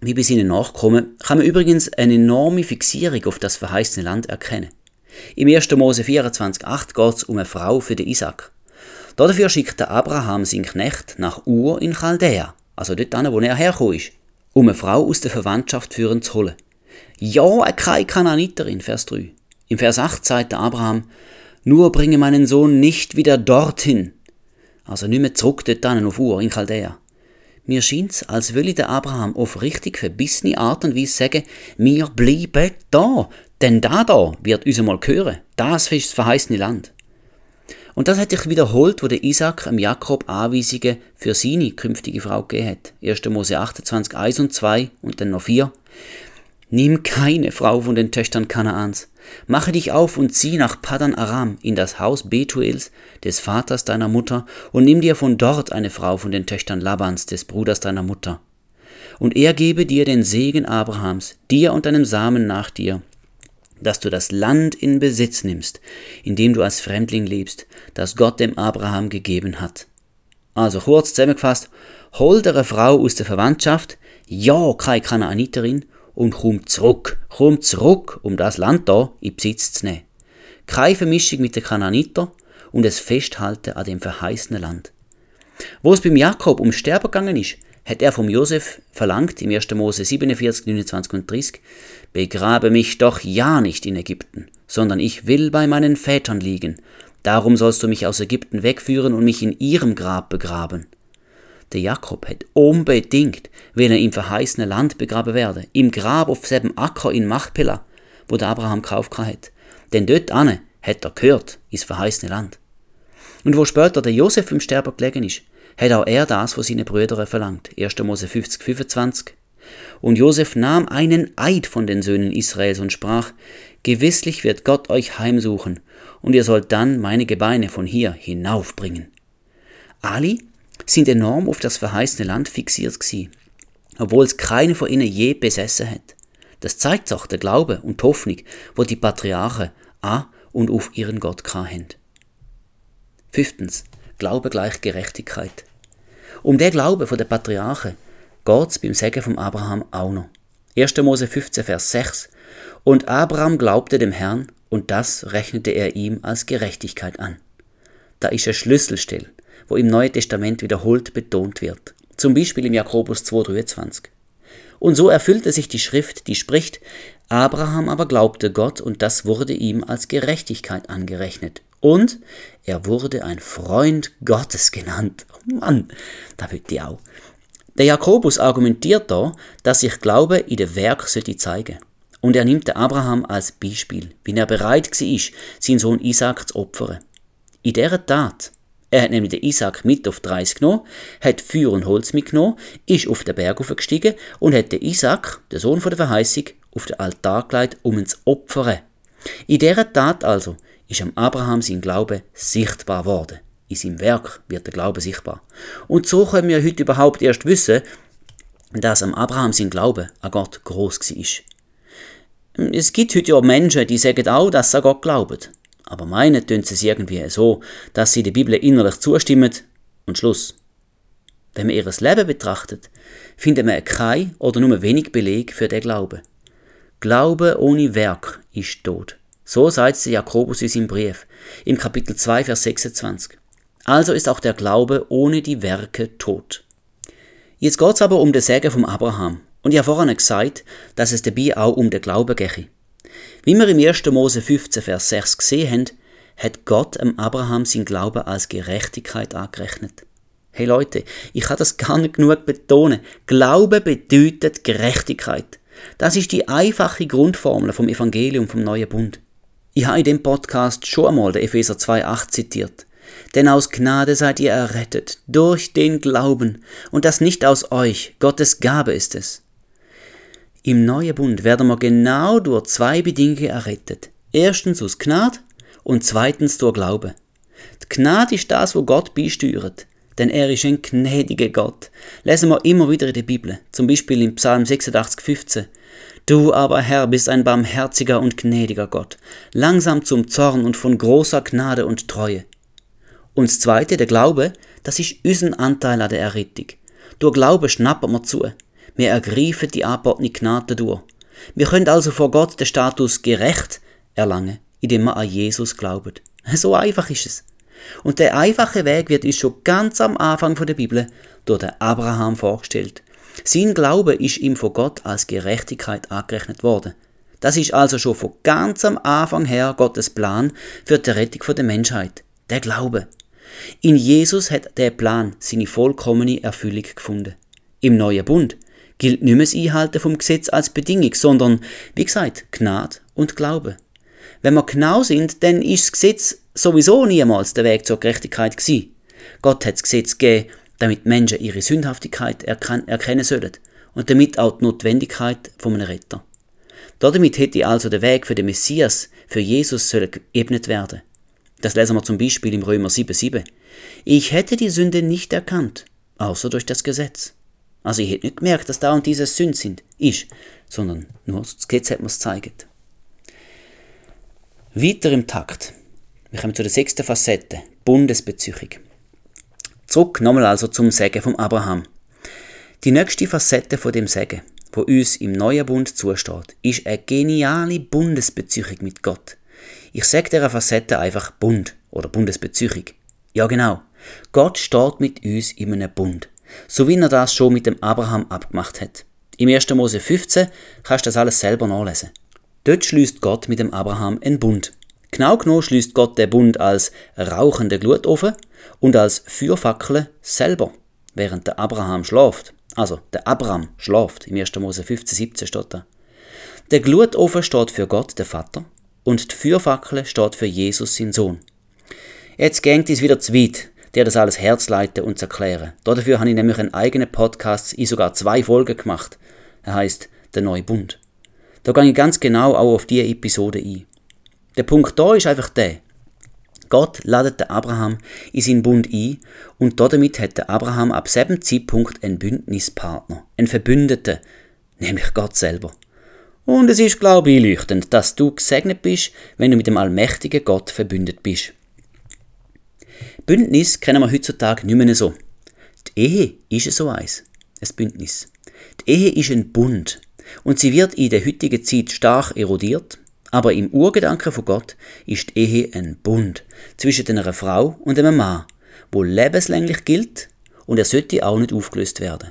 wie bei seinen Nachkommen, kann man übrigens eine enorme Fixierung auf das verheißene Land erkennen. Im 1. Mose 24,8 geht es um eine Frau für den Isaac. Dafür schickt der Abraham seinen Knecht nach Ur in Chaldea, also dort an, wo er hergekommen ist, um eine Frau aus der Verwandtschaft führen zu holen. Ja, keine Kananiterin, Vers 3. Im Vers 8 sagt der Abraham, nur bringe meinen Sohn nicht wieder dorthin. Also nicht mehr zurück dort auf Ur in Chaldea. Mir scheint's, als würde der Abraham auf richtig verbissene Art und Weise sagen, wir bleiben da, denn da da wird uns einmal gehören. Das ist das verheißene Land. Und das hat sich wiederholt, wo der Isaac dem Jakob Anweisungen für seine künftige Frau gegeben hat. 1. Mose 28, 1 und 2 und dann noch 4. Nimm keine Frau von den Töchtern Kanaans, mache dich auf und zieh nach Padan Aram in das Haus Betuels, des Vaters deiner Mutter, und nimm dir von dort eine Frau von den Töchtern Labans, des Bruders deiner Mutter. Und er gebe dir den Segen Abrahams, dir und deinem Samen nach dir, dass du das Land in Besitz nimmst, in dem du als Fremdling lebst, das Gott dem Abraham gegeben hat. Also kurz zusammengefasst, hol dir eine Frau aus der Verwandtschaft, ja keine Kanaaniterin, und komm zurück, komm zurück, um das Land da in Besitz zu nehmen. Keine Vermischung mit den Kanaaniter und es Festhalten an dem verheißenen Land. Wo es beim Jakob um Sterben gegangen ist, hat er vom Josef verlangt, im 1. Mose 47, 29 und 30, Begrabe mich doch ja nicht in Ägypten, sondern ich will bei meinen Vätern liegen. Darum sollst du mich aus Ägypten wegführen und mich in ihrem Grab begraben. Der Jakob hat unbedingt, wenn er im verheißenen Land begraben werde, im Grab auf selben Acker in Machpela, wo der Abraham gekauft hat. Denn dort ane hat er gehört ins verheißene Land. Und wo später der Josef im Sterben gelegen ist, hat auch er das von seinen Brüdern verlangt. 1. Mose 50, 25. Und Josef nahm einen Eid von den Söhnen Israels und sprach, Gewisslich wird Gott euch heimsuchen, und ihr sollt dann meine Gebeine von hier hinaufbringen. Ali sind enorm auf das verheißene Land fixiert gewesen, obwohl es keine von ihnen je besessen hat. Das zeigt auch der Glaube und die Hoffnung, wo die Patriarchen an und auf ihren Gott haben. Fünftens. Glaube gleich Gerechtigkeit. Um den Glauben der Patriarchen geht es beim Segen von Abraham auch noch. 1. Mose 15, Vers 6. Und Abraham glaubte dem Herrn, und das rechnete er ihm als Gerechtigkeit an. Da ist eine Schlüsselstelle wo im Neuen Testament wiederholt betont wird. Zum Beispiel im Jakobus 2,23. Und so erfüllte sich die Schrift, die spricht, Abraham aber glaubte Gott und das wurde ihm als Gerechtigkeit angerechnet. Und er wurde ein Freund Gottes genannt. Oh Mann, da wird die auch. Der Jakobus argumentiert da, dass sich Glaube in der Werk sollte zeigen. Und er nimmt den Abraham als Beispiel, wie er bereit war, seinen Sohn Isaac zu opfern. In dieser Tat er hat nämlich den Isaac mit auf die Reise genommen, hat Feuer und Holz mitgenommen, ist auf den Berg aufgestiegen und hat den Isaac, den Sohn von der Verheißung, auf den Altar gelegt, um ihn zu opfern. In dieser Tat also ist am Abraham sein Glaube sichtbar worden. In seinem Werk wird der Glaube sichtbar. Und so können wir heute überhaupt erst wissen, dass am Abraham sein Glaube an Gott groß war. Es gibt heute ja Menschen, die sagen auch, dass sie an Gott glauben. Aber meinen tun sie es irgendwie so, dass sie der Bibel innerlich zustimmen und Schluss. Wenn man ihr Leben betrachtet, findet man kein oder nur wenig Beleg für den Glauben. Glaube ohne Werk ist tot. So sagt der Jakobus in seinem Brief, im Kapitel 2, Vers 26. Also ist auch der Glaube ohne die Werke tot. Jetzt geht es aber um den Segen vom Abraham. Und ich habe vorhin gesagt, dass es dabei auch um den Glauben gehe. Wie wir im 1. Mose 15, Vers 6 gesehen haben, hat Gott dem Abraham sein Glauben als Gerechtigkeit angerechnet. Hey Leute, ich kann das gar nicht genug betonen. Glaube bedeutet Gerechtigkeit. Das ist die einfache Grundformel vom Evangelium vom Neuen Bund. Ich habe in dem Podcast schon einmal den Epheser 2,8 zitiert. Denn aus Gnade seid ihr errettet, durch den Glauben, und das nicht aus euch, Gottes Gabe ist es. Im neuen Bund werden wir genau durch zwei Bedingungen errettet. Erstens aus Gnade und zweitens durch Glaube. Die Gnade ist das, wo Gott beisteuert, denn er ist ein gnädiger Gott. Lesen wir immer wieder in der Bibel, zum Beispiel im Psalm 86, 15. Du aber, Herr, bist ein barmherziger und gnädiger Gott, langsam zum Zorn und von großer Gnade und Treue. Und das Zweite, der Glaube, das ist unser Anteil an der Errettung. Durch Glaube schnappen wir zu. Wir ergreifen die angebotene Gnade durch. Wir können also vor Gott den Status gerecht erlangen, indem wir an Jesus glauben. So einfach ist es. Und der einfache Weg wird uns schon ganz am Anfang der Bibel durch den Abraham vorgestellt. Sein Glaube ist ihm von Gott als Gerechtigkeit angerechnet worden. Das ist also schon von ganz am Anfang her Gottes Plan für die Rettung der Menschheit. Der Glaube. In Jesus hat der Plan seine vollkommene Erfüllung gefunden. Im neuen Bund gilt nicht mehr das Einhalten vom Gesetz als Bedingung, sondern, wie gesagt, Gnade und Glaube. Wenn wir genau sind, dann ist das Gesetz sowieso niemals der Weg zur Gerechtigkeit gewesen. Gott hat das Gesetz gegeben, damit Menschen ihre Sündhaftigkeit erkennen sollen und damit auch die Notwendigkeit von einem Retter. Damit hätte also der Weg für den Messias, für Jesus, soll geebnet werden. Das lesen wir zum Beispiel im Römer 7,7. Ich hätte die Sünde nicht erkannt, außer durch das Gesetz. Also ich hätte nicht gemerkt, dass da und diese Sünde sind, ist, sondern nur das Gesetz hat mir es gezeigt. Weiter im Takt. Wir kommen zu der sechsten Facette, Bundesbeziehung. Zurück nochmal also zum Segen vom Abraham. Die nächste Facette von dem Segen, wo uns im neuen Bund zusteht, ist eine geniale Bundesbeziehung mit Gott. Ich sage dieser Facette einfach Bund oder Bundesbeziehung. Ja genau, Gott steht mit uns in einem Bund, so wie er das schon mit dem Abraham abgemacht hat. Im 1. Mose 15 kannst du das alles selber nachlesen. Dort schließt Gott mit dem Abraham einen Bund. Genau genommen schließt Gott den Bund als rauchende Glutofen und als Feuerfackel selber, während der Abraham schlaft. Also, der Abraham schlaft. Im 1. Mose 15, 17 steht da. Der Glutofen steht für Gott, der Vater, und die Feuerfackel steht für Jesus, sein Sohn. Jetzt gängt es wieder zu weit, dir das alles herzleiten und zu erklären. Dafür habe ich nämlich einen eigenen Podcast, in sogar zwei Folgen gemacht. Er heißt Der neue Bund. Da gehe ich ganz genau auch auf diese Episode ein. Der Punkt da ist einfach der. Gott ladet den Abraham in seinen Bund ein und damit hat der Abraham ab diesem Zeitpunkt einen Bündnispartner, einen Verbündeten, nämlich Gott selber. Und es ist, glaube ich, einleuchtend, dass du gesegnet bist, wenn du mit dem allmächtigen Gott verbündet bist. Bündnis kennen wir heutzutage nicht mehr so. Die Ehe ist so eins, ein Bündnis. Die Ehe ist ein Bund und sie wird in der heutigen Zeit stark erodiert, aber im Urgedanken von Gott ist die Ehe ein Bund zwischen einer Frau und einem Mann, wo lebenslänglich gilt und er sollte auch nicht aufgelöst werden.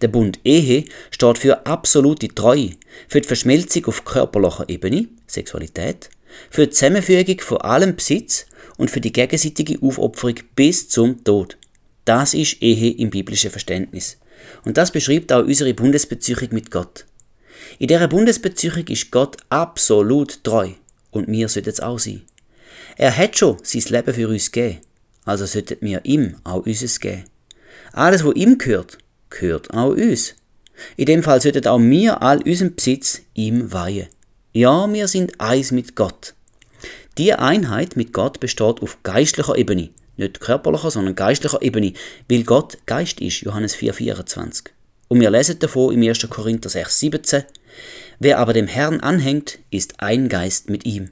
Der Bund Ehe steht für absolute Treue, für die Verschmelzung auf körperlicher Ebene, Sexualität, für die Zusammenfügung von allem Besitz und für die gegenseitige Aufopferung bis zum Tod. Das ist Ehe im biblischen Verständnis. Und das beschreibt auch unsere Bundesbeziehung mit Gott. In dieser Bundesbeziehung ist Gott absolut treu. Und wir sollten es auch sein. Er hat schon sein Leben für uns gegeben. Also sollten wir ihm auch unseres geben. Alles, was ihm gehört, gehört auch uns. In dem Fall sollten auch wir all unseren Besitz ihm weihen. Ja, wir sind eins mit Gott. Die Einheit mit Gott besteht auf geistlicher Ebene, nicht körperlicher, sondern geistlicher Ebene, weil Gott Geist ist, Johannes 4,24. Und wir lesen davon im 1. Korinther 6,17. Wer aber dem Herrn anhängt, ist ein Geist mit ihm.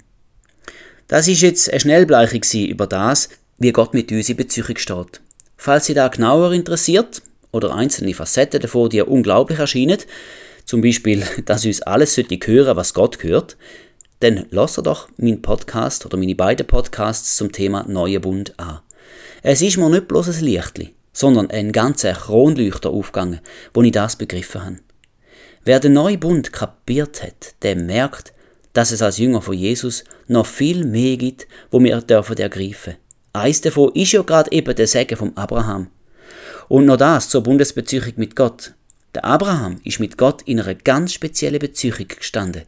Das ist jetzt eine Schnellbleiche über das, wie Gott mit uns in Beziehung steht. Falls Sie da genauer interessiert, oder einzelne Facetten davon, die unglaublich erscheinen, zum Beispiel, dass uns alles sollte hören, was Gott gehört, dann lasst doch meinen Podcast oder meine beiden Podcasts zum Thema Neue Bund an. Es ist mir nicht bloß ein Lichtli, sondern ein ganzer Kronleuchter aufgegangen, wo ich das begriffen habe. Wer den neuen Bund kapiert hat, der merkt, dass es als Jünger von Jesus noch viel mehr gibt, wo wir dürfen ergreifen. Eins davon ist ja gerade eben der Segen vom Abraham. Und noch das zur Bundesbeziehung mit Gott. Der Abraham ist mit Gott in einer ganz speziellen Beziehung gestanden,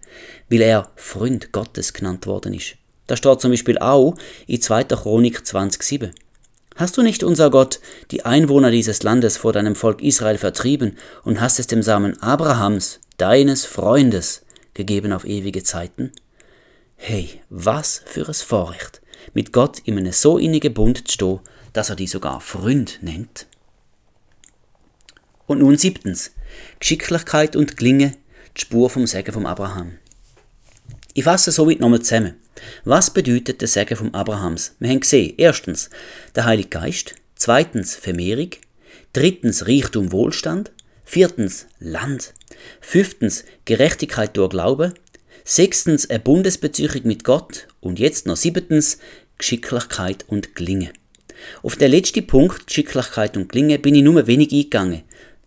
weil er Freund Gottes genannt worden ist. Da steht zum Beispiel auch in 2. Chronik 20,7. Hast du nicht, unser Gott, die Einwohner dieses Landes vor deinem Volk Israel vertrieben und hast es dem Samen Abrahams, deines Freundes, gegeben auf ewige Zeiten? Hey, was für ein Vorrecht, mit Gott in einem so innigen Bund zu stehen, dass er die sogar Freund nennt. Und nun siebtens, Geschicklichkeit und Klinge, die Spur vom Segen vom Abraham. Ich fasse somit nochmal zusammen. Was bedeutet der Segen vom Abrahams? Wir haben gesehen, erstens der Heilige Geist, zweitens Vermehrung, drittens Reichtum Wohlstand, viertens Land, fünftens Gerechtigkeit durch Glaube, sechstens eine Bundesbeziehung mit Gott und jetzt noch siebtens Geschicklichkeit und Klinge. Auf den letzten Punkt, Geschicklichkeit und Klinge, bin ich nur wenig eingegangen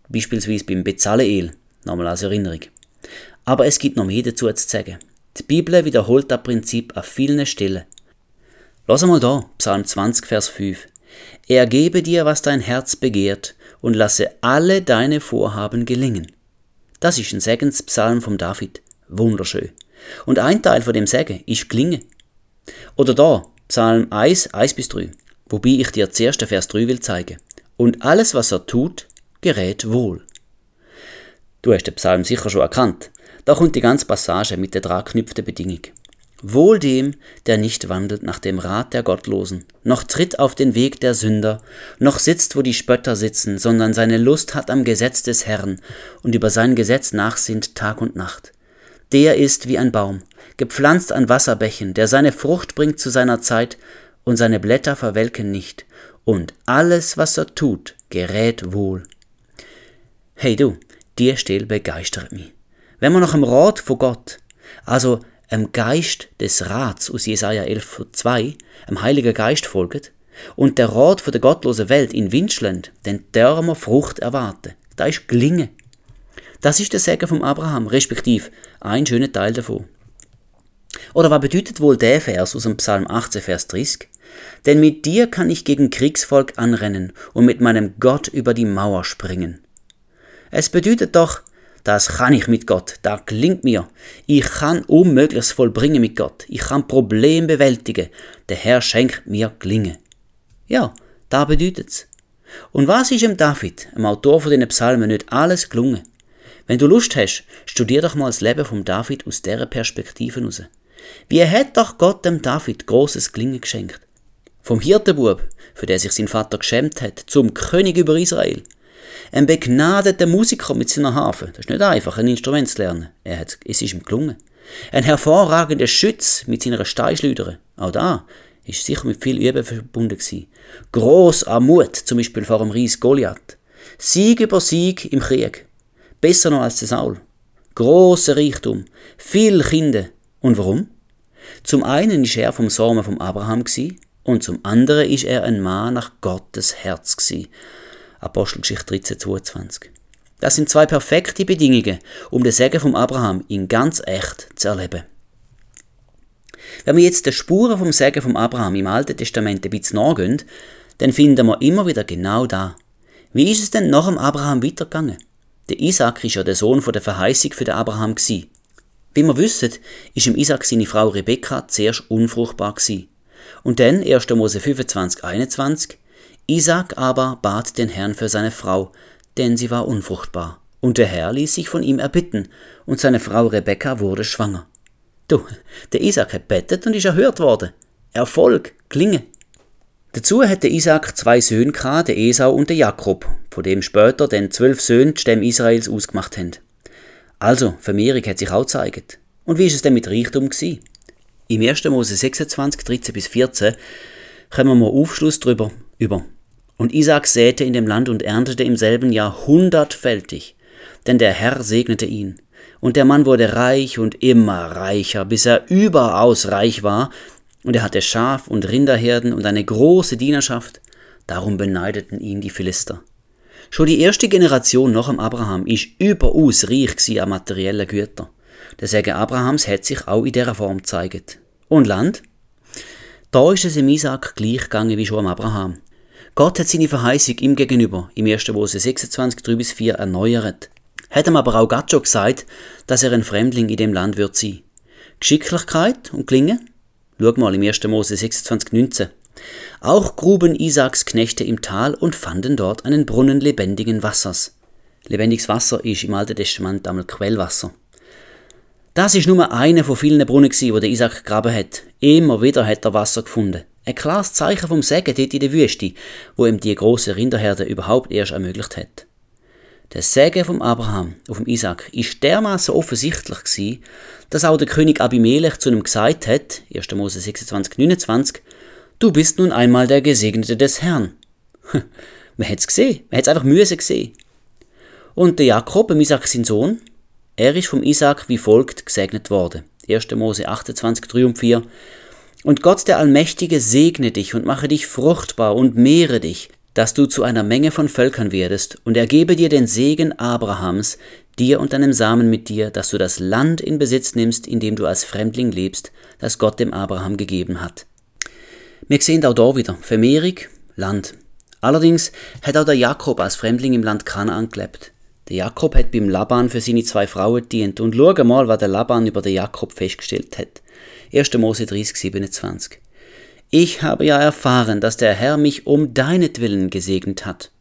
beispielsweise beim Bezaleel, nochmal als Erinnerung. Aber es gibt noch mehr dazu zu sagen. Die Bibel wiederholt das Prinzip an vielen Stellen. Lass einmal da, Psalm 20, Vers 5. Er gebe dir, was dein Herz begehrt, und lasse alle deine Vorhaben gelingen. Das ist ein Segenspsalm vom David. Wunderschön. Und ein Teil von dem Segen ist gelingen. Oder da, Psalm 1, 1 bis 3, wobei ich dir zuerst den Vers 3 will zeigen. Und alles, was er tut, gerät wohl. Du hast den Psalm sicher schon erkannt. Da kommt die ganze Passage mit der dran geknüpften Bedingung. Wohl dem, der nicht wandelt nach dem Rat der Gottlosen, noch tritt auf den Weg der Sünder, noch sitzt, wo die Spötter sitzen, sondern seine Lust hat am Gesetz des Herrn und über sein Gesetz nachsinnt Tag und Nacht. Der ist wie ein Baum, gepflanzt an Wasserbächen, der seine Frucht bringt zu seiner Zeit, und seine Blätter verwelken nicht, und alles, was er tut, gerät wohl. Hey du, die Stelle begeistert mich. Wenn man nach dem Rat von Gott, also im Geist des Rats aus Jesaja 11,2, im Heiligen Geist folgt, und der Rat von der gottlosen Welt in Windschland, dann dürfen wir Frucht erwarten. Da ist gelingen. Das ist der Segen vom Abraham, respektive ein schöner Teil davon. Oder was bedeutet wohl der Vers aus dem Psalm 18, Vers 30? Denn mit dir kann ich gegen Kriegsvolk anrennen und mit meinem Gott über die Mauer springen. Es bedeutet doch, das kann ich mit Gott, das gelingt mir. Ich kann Unmögliches vollbringen mit Gott. Ich kann Probleme bewältigen. Der Herr schenkt mir Gelingen. Ja, da bedeutet's. Und was ist dem David, dem Autor von den Psalmen, nicht alles gelungen? Wenn du Lust hast, studier doch mal das Leben von David aus dieser Perspektive heraus. Wie hat doch Gott dem David großes Gelingen geschenkt? Vom Hirtenbub, für den sich sein Vater geschämt hat, zum König über Israel. Ein begnadeter Musiker mit seiner Harfe. Das ist nicht einfach, ein Instrument zu lernen. Er hat, es ist ihm gelungen. Ein hervorragender Schütz mit seiner Steinschleudere. Auch da ist sicher mit viel Üben verbunden gewesen. Gross an Mut, zum Beispiel vor dem Ries Goliath. Sieg über Sieg im Krieg. Besser noch als der Saul. Großer Reichtum. Viel Kinder. Und warum? Zum einen ist er vom Samen vom Abraham gewesen, und zum anderen ist er ein Mann nach Gottes Herz gewesen. Apostelgeschichte 13, 22. Das sind zwei perfekte Bedingungen, um den Segen vom Abraham in ganz echt zu erleben. Wenn wir jetzt den Spuren vom Segen vom Abraham im Alten Testament ein bisschen nachgehen, dann finden wir immer wieder genau da. Wie ist es denn nach dem Abraham weitergegangen? Der Isaac ist ja der Sohn von der Verheißung für den Abraham gsi. Wie wir wissen, ist im Isaac seine Frau Rebekka zuerst unfruchtbar gsi. Und dann, 1. Mose 25, 21, Isaac aber bat den Herrn für seine Frau, denn sie war unfruchtbar. Und der Herr ließ sich von ihm erbitten, und seine Frau Rebekka wurde schwanger. Du, der Isaac hat bettet und ist erhört worden. Erfolg, Klinge. Dazu hatte Isaac zwei Söhne gehabt, der Esau und der Jakob, von dem später den zwölf Söhne die Stämme Israels ausgemacht haben. Also, Vermehrung hat sich auch gezeigt. Und wie ist es denn mit Reichtum gewesen? Im 1. Mose 26, 13 bis 14 kommen wir Aufschluss darüber über. Und Isaac säte in dem Land und erntete im selben Jahr hundertfältig, denn der Herr segnete ihn. Und der Mann wurde reich und immer reicher, bis er überaus reich war, und er hatte Schaf- und Rinderherden und eine große Dienerschaft. Darum beneideten ihn die Philister. Schon die erste Generation nach dem Abraham ist überaus reich an materiellen Gütern. Der Segen Abrahams hat sich auch in dieser Form gezeigt. Und Land? Da ist es im Isaac gleich gegangen wie schon am Abraham. Gott hat seine Verheißung ihm gegenüber im 1. Mose 26, 3 bis 4 erneuert. Hat ihm aber auch Gott schon gesagt, dass er ein Fremdling in dem Land wird sein. Geschicklichkeit und Klingen? Schau mal im 1. Mose 26, 19. Auch gruben Isaaks Knechte im Tal und fanden dort einen Brunnen lebendigen Wassers. Lebendiges Wasser ist im Alten Testament einmal Quellwasser. Das ist nur einer von vielen Brunnen, wo der Isaac graben hat. Immer wieder hat er Wasser gefunden. Ein klares Zeichen vom Segen dort in der Wüste, wo ihm die große Rinderherde überhaupt erst ermöglicht hat. Der Segen vom Abraham auf dem Isaac ist dermaßen offensichtlich gewesen, dass auch der König Abimelech zu ihm gesagt hat, 1. Mose 26, 29, du bist nun einmal der Gesegnete des Herrn. Man hat's gesehen, man hat's einfach müssen gesehen. Und der Jakob, Isaac sein Sohn, er ist vom Isaac wie folgt gesegnet worden. 1. Mose 28, 3 und 4. Und Gott der Allmächtige segne dich und mache dich fruchtbar und mehre dich, dass du zu einer Menge von Völkern werdest, und er gebe dir den Segen Abrahams, dir und deinem Samen mit dir, dass du das Land in Besitz nimmst, in dem du als Fremdling lebst, das Gott dem Abraham gegeben hat. Wir sehen auch da wieder Vermehrung, Land. Allerdings hat auch der Jakob als Fremdling im Land Kanaan gelebt. Der Jakob hat beim Laban für seine zwei Frauen dient und schau mal, was der Laban über den Jakob festgestellt hat. 1. Mose 30, 27. Ich habe ja erfahren, dass der Herr mich um deinetwillen gesegnet hat.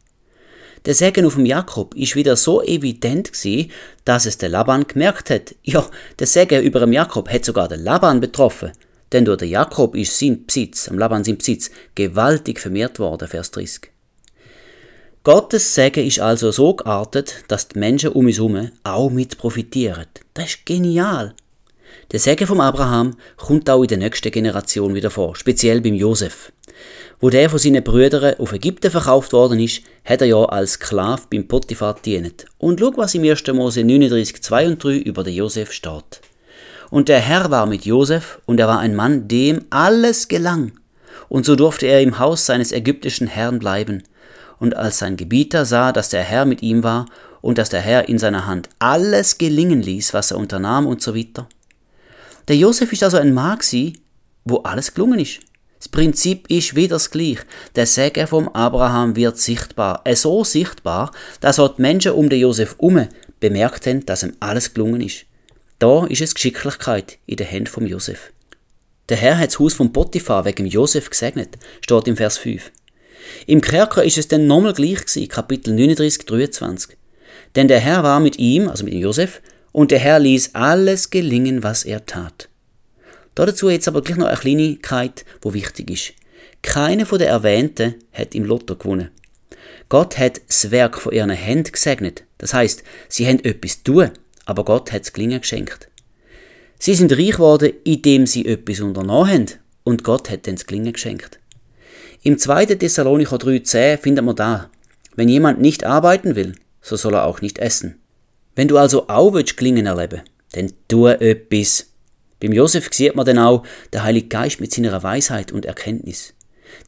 Der Segen auf dem Jakob ist wieder so evident gewesen, dass es der Laban gemerkt hat. Ja, der Segen über dem Jakob hat sogar den Laban betroffen. Denn durch den Jakob ist sein Besitz, am Laban sein Besitz, gewaltig vermehrt worden, Vers 30. Gottes Segen ist also so geartet, dass die Menschen um uns herum auch mit profitieren. Das ist genial. Der Segen vom Abraham kommt auch in der nächsten Generation wieder vor, speziell beim Josef. Wo der von seinen Brüdern auf Ägypten verkauft worden ist, hat er ja als Sklave beim Potiphar dienet. Und schau, was im 1. Mose 39, 2 und 3 über den Josef steht. Und der Herr war mit Josef, und er war ein Mann, dem alles gelang. Und so durfte er im Haus seines ägyptischen Herrn bleiben. Und als sein Gebieter sah, dass der Herr mit ihm war, und dass der Herr in seiner Hand alles gelingen ließ, was er unternahm und so weiter. Der Josef ist also ein Mann wo alles gelungen ist. Das Prinzip ist wieder das gleiche. Der Segen vom Abraham wird sichtbar. Äh, so sichtbar, dass auch die Menschen um den Josef herum bemerkt haben, dass ihm alles gelungen ist. Da ist es Geschicklichkeit in den Händen vom Josef. Der Herr hat das Haus von Potiphar wegen Josef gesegnet, steht im Vers 5. Im Kerker ist es dann nochmal gleich gewesen, Kapitel 39, 23. Denn der Herr war mit ihm, also mit dem Josef, und der Herr ließ alles gelingen, was er tat. Dazu jetzt aber gleich noch eine Kleinigkeit, wo wichtig ist. Keine von den Erwähnten hat im Lotto gewonnen. Gott hat das Werk von ihren Händen gesegnet. Das heißt, sie haben etwas tun, aber Gott hat es gelingen geschenkt. Sie sind reich geworden, indem sie etwas unternommen haben, und Gott hat dann das Gelingen geschenkt. Im 2. Thessalonicher 3,10 findet man da, wenn jemand nicht arbeiten will, so soll er auch nicht essen. Wenn du also auch willst Gelingen erleben, dann tu etwas. Beim Josef sieht man dann auch der Heilige Geist mit seiner Weisheit und Erkenntnis.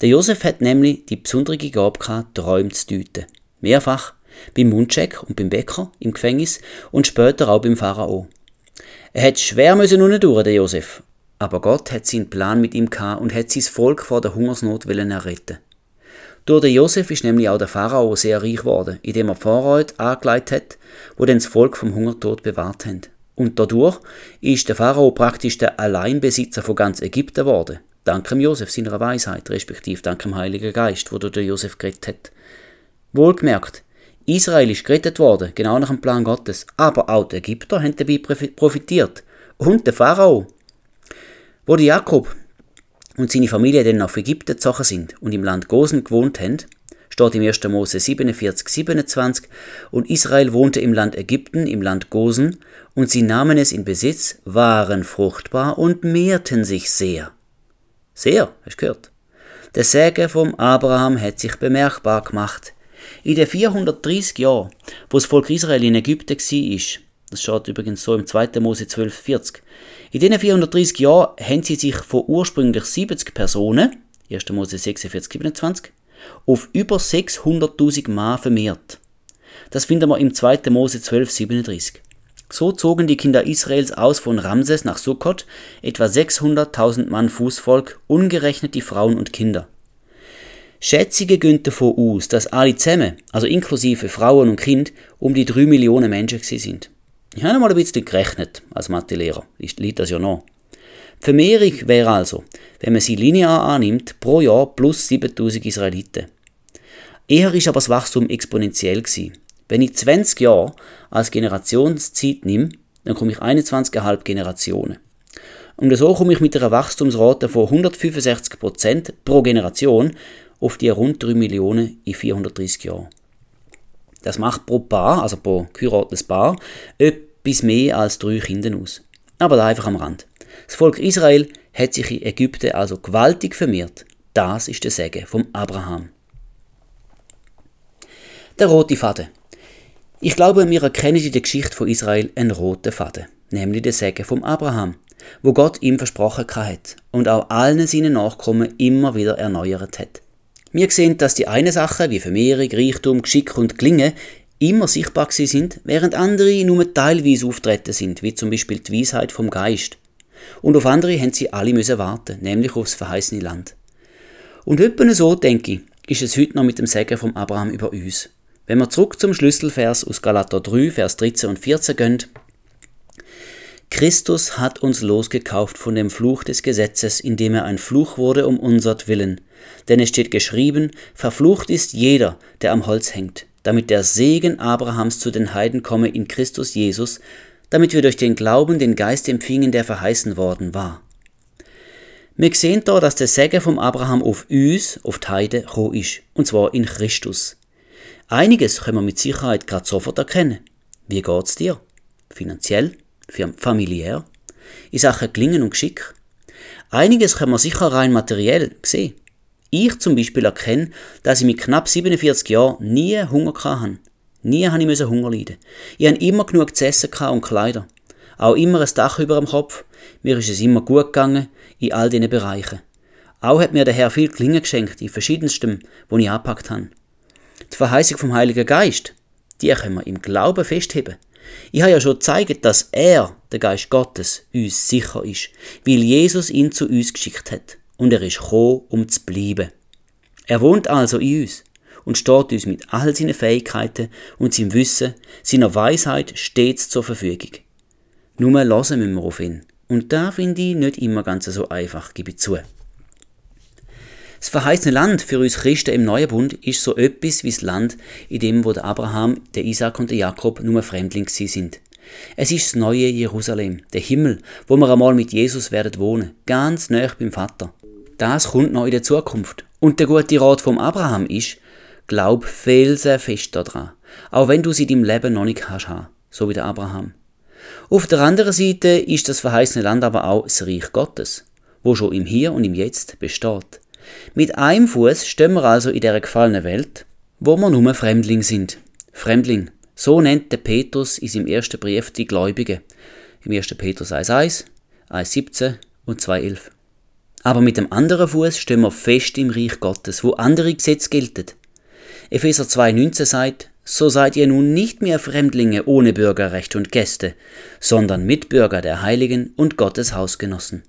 Der Josef hat nämlich die besondere Gabe gehabt, Träume zu deuten. Mehrfach. Beim Mundcheck und beim Bäcker im Gefängnis und später auch beim Pharao. Er hat schwer müssen durch, der Josef. Aber Gott hat seinen Plan mit ihm gehabt und hat sein Volk vor der Hungersnot willen erretten. Durch den Josef ist nämlich auch der Pharao sehr reich geworden, indem er Vorrat angelegt hat, wo dann das Volk vom Hungertod bewahrt haben. Und dadurch ist der Pharao praktisch der Alleinbesitzer von ganz Ägypten geworden. Dank dem Josef seiner Weisheit, respektive dank dem Heiligen Geist, wo der Josef gerettet hat. Wohlgemerkt, Israel ist gerettet worden, genau nach dem Plan Gottes, aber auch die Ägypter haben dabei profitiert. Und der Pharao. Wo der Jakob und seine Familie dann nach Ägypten gezogen sind und im Land Gosen gewohnt haben, steht im 1. Mose 47, 27, und Israel wohnte im Land Ägypten, im Land Gosen, und sie nahmen es in Besitz, waren fruchtbar und mehrten sich sehr. Sehr, hast du gehört? Der Segen vom Abraham hat sich bemerkbar gemacht. In den 430 Jahren, wo das Volk Israel in Ägypten war, das steht übrigens so im 2. Mose 12,40, in diesen 430 Jahren haben sie sich von ursprünglich 70 Personen, 1. Mose 46, 27, auf über 600.000 Mann vermehrt. Das finden wir im 2. Mose 12, 37. So zogen die Kinder Israels aus von Ramses nach Sukkot, etwa 600.000 Mann Fußvolk, ungerechnet die Frauen und Kinder. Schätzige gehen davon aus, dass alle zusammen, also inklusive Frauen und Kind, um die 3 Millionen Menschen sind. Ich habe mal ein bisschen gerechnet, als Mathelehrer, liegt das ja noch. Die Vermehrung wäre also, wenn man sie linear annimmt, pro Jahr plus 7000 Israeliten. Eher ist aber das Wachstum exponentiell gewesen. Wenn ich 20 Jahre als Generationszeit nehme, dann komme ich 21,5 Generationen. Und so komme ich mit einer Wachstumsrate von 165% pro Generation auf die rund 3 Millionen in 430 Jahren. Das macht pro Paar, also pro geheiratetes Paar, etwas mehr als drei Kinder aus. Aber da einfach am Rand. Das Volk Israel hat sich in Ägypten also gewaltig vermehrt. Das ist der Segen vom Abraham. Der rote Faden. Ich glaube, wir erkennen in der Geschichte von Israel einen roten Faden, nämlich den Segen vom Abraham, wo Gott ihm versprochen hat und auch allen seinen Nachkommen immer wieder erneuert hat. Wir sehen, dass die eine Sache wie Vermehrung, Reichtum, Geschick und Gelingen immer sichtbar sind, während andere nur teilweise auftreten sind, wie zum Beispiel die Weisheit vom Geist. Und auf andere haben sie alle müssen warten, nämlich aufs verheißene Land. Und etwa so, denke ich, ist es heute noch mit dem Segen vom Abraham über uns. Wenn wir zurück zum Schlüsselvers aus Galater 3, Vers 13 und 14 gehen, Christus hat uns losgekauft von dem Fluch des Gesetzes, indem er ein Fluch wurde um unsert Willen. Denn es steht geschrieben, verflucht ist jeder, der am Holz hängt, damit der Segen Abrahams zu den Heiden komme in Christus Jesus, damit wir durch den Glauben den Geist empfingen, der verheißen worden war. Wir sehen da, dass der Segen vom Abraham auf uns, auf die Heide, gekommen ist, und zwar in Christus. Einiges können wir mit Sicherheit gerade sofort erkennen. Wie geht's dir? Finanziell? Familiär? In Sachen Gelingen und Geschick? Einiges können wir sicher rein materiell sehen. Ich zum Beispiel erkenne, dass ich mit knapp 47 Jahren nie Hunger hatte. Nie habe ich Hunger leiden. Ich habe immer genug zu essen und Kleider. Auch immer ein Dach über dem Kopf. Mir ist es immer gut gegangen in all diesen Bereichen. Auch hat mir der Herr viel Klingen geschenkt, in verschiedenstem, wo ich angepackt habe. Die Verheißung vom Heiligen Geist, die können wir im Glauben festheben. Ich habe ja schon gezeigt, dass er, der Geist Gottes, uns sicher ist, weil Jesus ihn zu uns geschickt hat. Und er ist gekommen, um zu bleiben. Er wohnt also in uns und steht uns mit all seinen Fähigkeiten und seinem Wissen, seiner Weisheit stets zur Verfügung. Nur lassen müssen wir auf ihn. Und da finde ich nicht immer ganz so einfach, gebe ich zu. Das verheißene Land für uns Christen im Neuen Bund ist so etwas wie das Land, in dem wo der Abraham, der Isaac und der Jakob nur Fremdling sind. Es ist das neue Jerusalem, der Himmel, wo wir einmal mit Jesus werden wohnen, ganz nah beim Vater. Das kommt noch in der Zukunft. Und der gute Rat vom Abraham ist, glaub felsenfest daran, auch wenn du sie in deinem Leben noch nicht hast, so wie der Abraham. Auf der anderen Seite ist das verheißene Land aber auch das Reich Gottes, wo schon im Hier und im Jetzt besteht. Mit einem Fuß stehen wir also in der gefallenen Welt, wo wir nur Fremdling sind. Fremdling, so nennt der Petrus in seinem ersten Brief die Gläubigen. Im 1. Petrus 1,1, 1,17 und 2,11. Aber mit dem anderen Fuß stehen wir fest im Reich Gottes, wo andere Gesetze gelten. Epheser 2,19 sagt, so seid ihr nun nicht mehr Fremdlinge ohne Bürgerrecht und Gäste, sondern Mitbürger der Heiligen und Gottes Hausgenossen.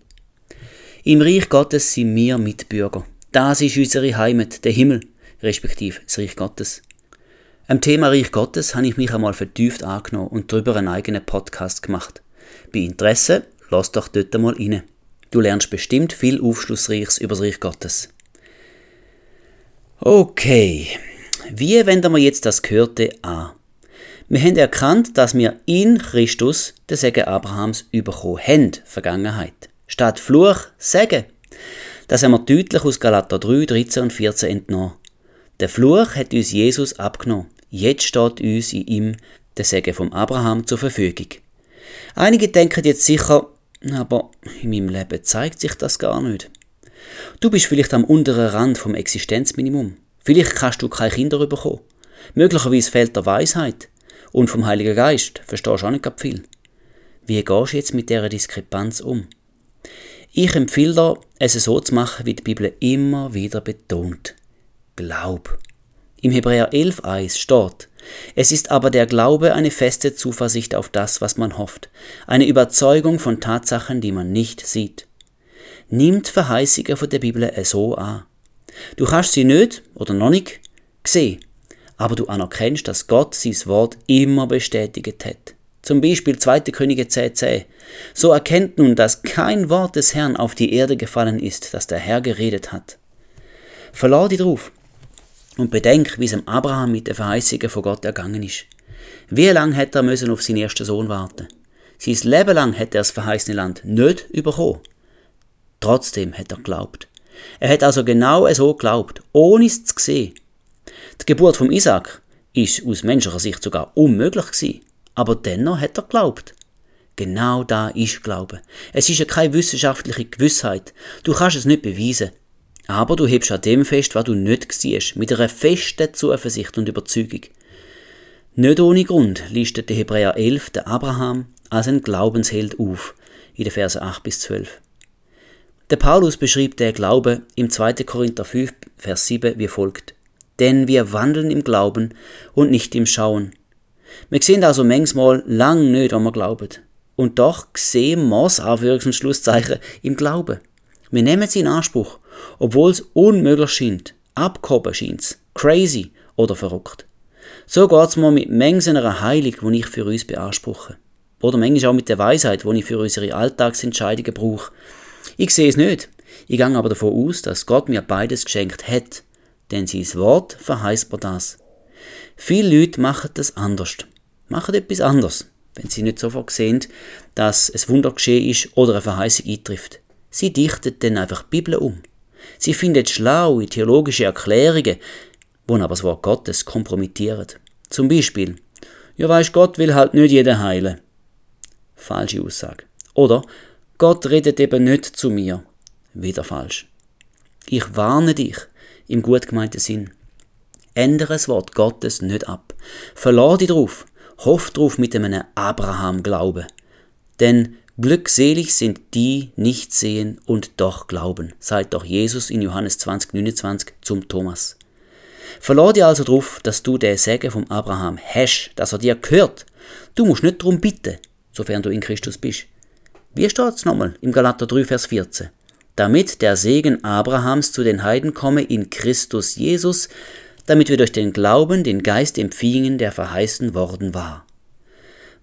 Im Reich Gottes sind wir Mitbürger. Das ist unsere Heimat, der Himmel, respektive das Reich Gottes. Am Thema Reich Gottes habe ich mich einmal vertieft angenommen und darüber einen eigenen Podcast gemacht. Bei Interesse, lass doch dort einmal rein. Du lernst bestimmt viel Aufschlussreiches über das Reich Gottes. Okay, wie wenden wir jetzt das Gehörte an? Wir haben erkannt, dass wir in Christus den Segen Abrahams bekommen haben, Vergangenheit. Statt Fluch Segen. Das haben wir deutlich aus Galater 3, 13 und 14 entnommen. Der Fluch hat uns Jesus abgenommen. Jetzt steht uns in ihm der Segen vom Abraham zur Verfügung. Einige denken jetzt sicher, aber in meinem Leben zeigt sich das gar nicht. Du bist vielleicht am unteren Rand vom Existenzminimum. Vielleicht kannst du keine Kinder bekommen. Möglicherweise fehlt der Weisheit. Und vom Heiligen Geist verstehst du auch nicht viel. Wie gehst du jetzt mit dieser Diskrepanz um? Ich empfehle dir, es so zu machen, wie die Bibel immer wieder betont. Glaub. Im Hebräer 11.1 steht, es ist aber der Glaube eine feste Zuversicht auf das, was man hofft, eine Überzeugung von Tatsachen, die man nicht sieht. Nimmt Verheißungen von der Bibel so an. Du kannst sie nicht oder noch nicht sehen, aber du anerkennst, dass Gott sein Wort immer bestätigt hat. Zum Beispiel 2. Könige 10,10. So erkennt nun, dass kein Wort des Herrn auf die Erde gefallen ist, das der Herr geredet hat. Verlau dich drauf und bedenk, wie es dem Abraham mit den Verheißungen von Gott ergangen ist. Wie lange hätte er müssen auf seinen ersten Sohn warten? Sein Leben lang hätte er das verheißene Land nicht bekommen. Trotzdem hat er geglaubt. Er hat also genau so geglaubt, ohne es zu sehen. Die Geburt von Isaac ist aus menschlicher Sicht sogar unmöglich gewesen aber dennoch hat er geglaubt. Genau da ist Glaube. Es ist ja keine wissenschaftliche Gewissheit. Du kannst es nicht beweisen. Aber du hebst an dem fest, was du nicht siehst, mit einer festen Zuversicht und Überzeugung. Nicht ohne Grund listet der Hebräer 11 den Abraham als ein Glaubensheld auf, in den Versen 8 bis 12. Der Paulus beschreibt den Glaube im 2. Korinther 5, Vers 7 wie folgt. Denn wir wandeln im Glauben und nicht im Schauen. Wir sehen also manchmal lang nicht, was wir glauben. Und doch sehen wir es, Anführungs- und Schlusszeichen, im Glauben. Wir nehmen es in Anspruch, obwohl es unmöglich scheint, abgehoben scheint, crazy oder verrückt. So geht es mir mit manch einer Heilung, die ich für uns beanspruche. Oder manchmal auch mit der Weisheit, die ich für unsere Alltagsentscheidungen brauche. Ich sehe es nicht. Ich gehe aber davon aus, dass Gott mir beides geschenkt hat. Denn sein Wort verheißt mir das. Viele Leute machen das anders. Machen etwas anders, wenn sie nicht sofort sehen, dass es Wunder geschehen ist oder eine Verheißung eintrifft. Sie dichten dann einfach die Bibel um. Sie finden schlaue theologische Erklärungen, wo aber das Wort Gottes kompromittieren. Zum Beispiel, ja weisst Gott will halt nicht jeden heilen. Falsche Aussage. Oder Gott redet eben nicht zu mir. Wieder falsch. Ich warne dich im gut gemeinten Sinn. Ändere das Wort Gottes nicht ab. Verlor dich drauf. Hoff drauf mit einem Abraham-Glauben. Denn glückselig sind die nicht sehen und doch glauben, sagt doch Jesus in Johannes 20, 29 zum Thomas. Verlor dir also drauf, dass du der Segen vom Abraham hast, dass er dir gehört. Du musst nicht darum bitten, sofern du in Christus bist. Wie steht's nochmal im Galater 3, Vers 14? Damit der Segen Abrahams zu den Heiden komme in Christus Jesus, damit wir durch den Glauben den Geist empfingen, der verheißen worden war.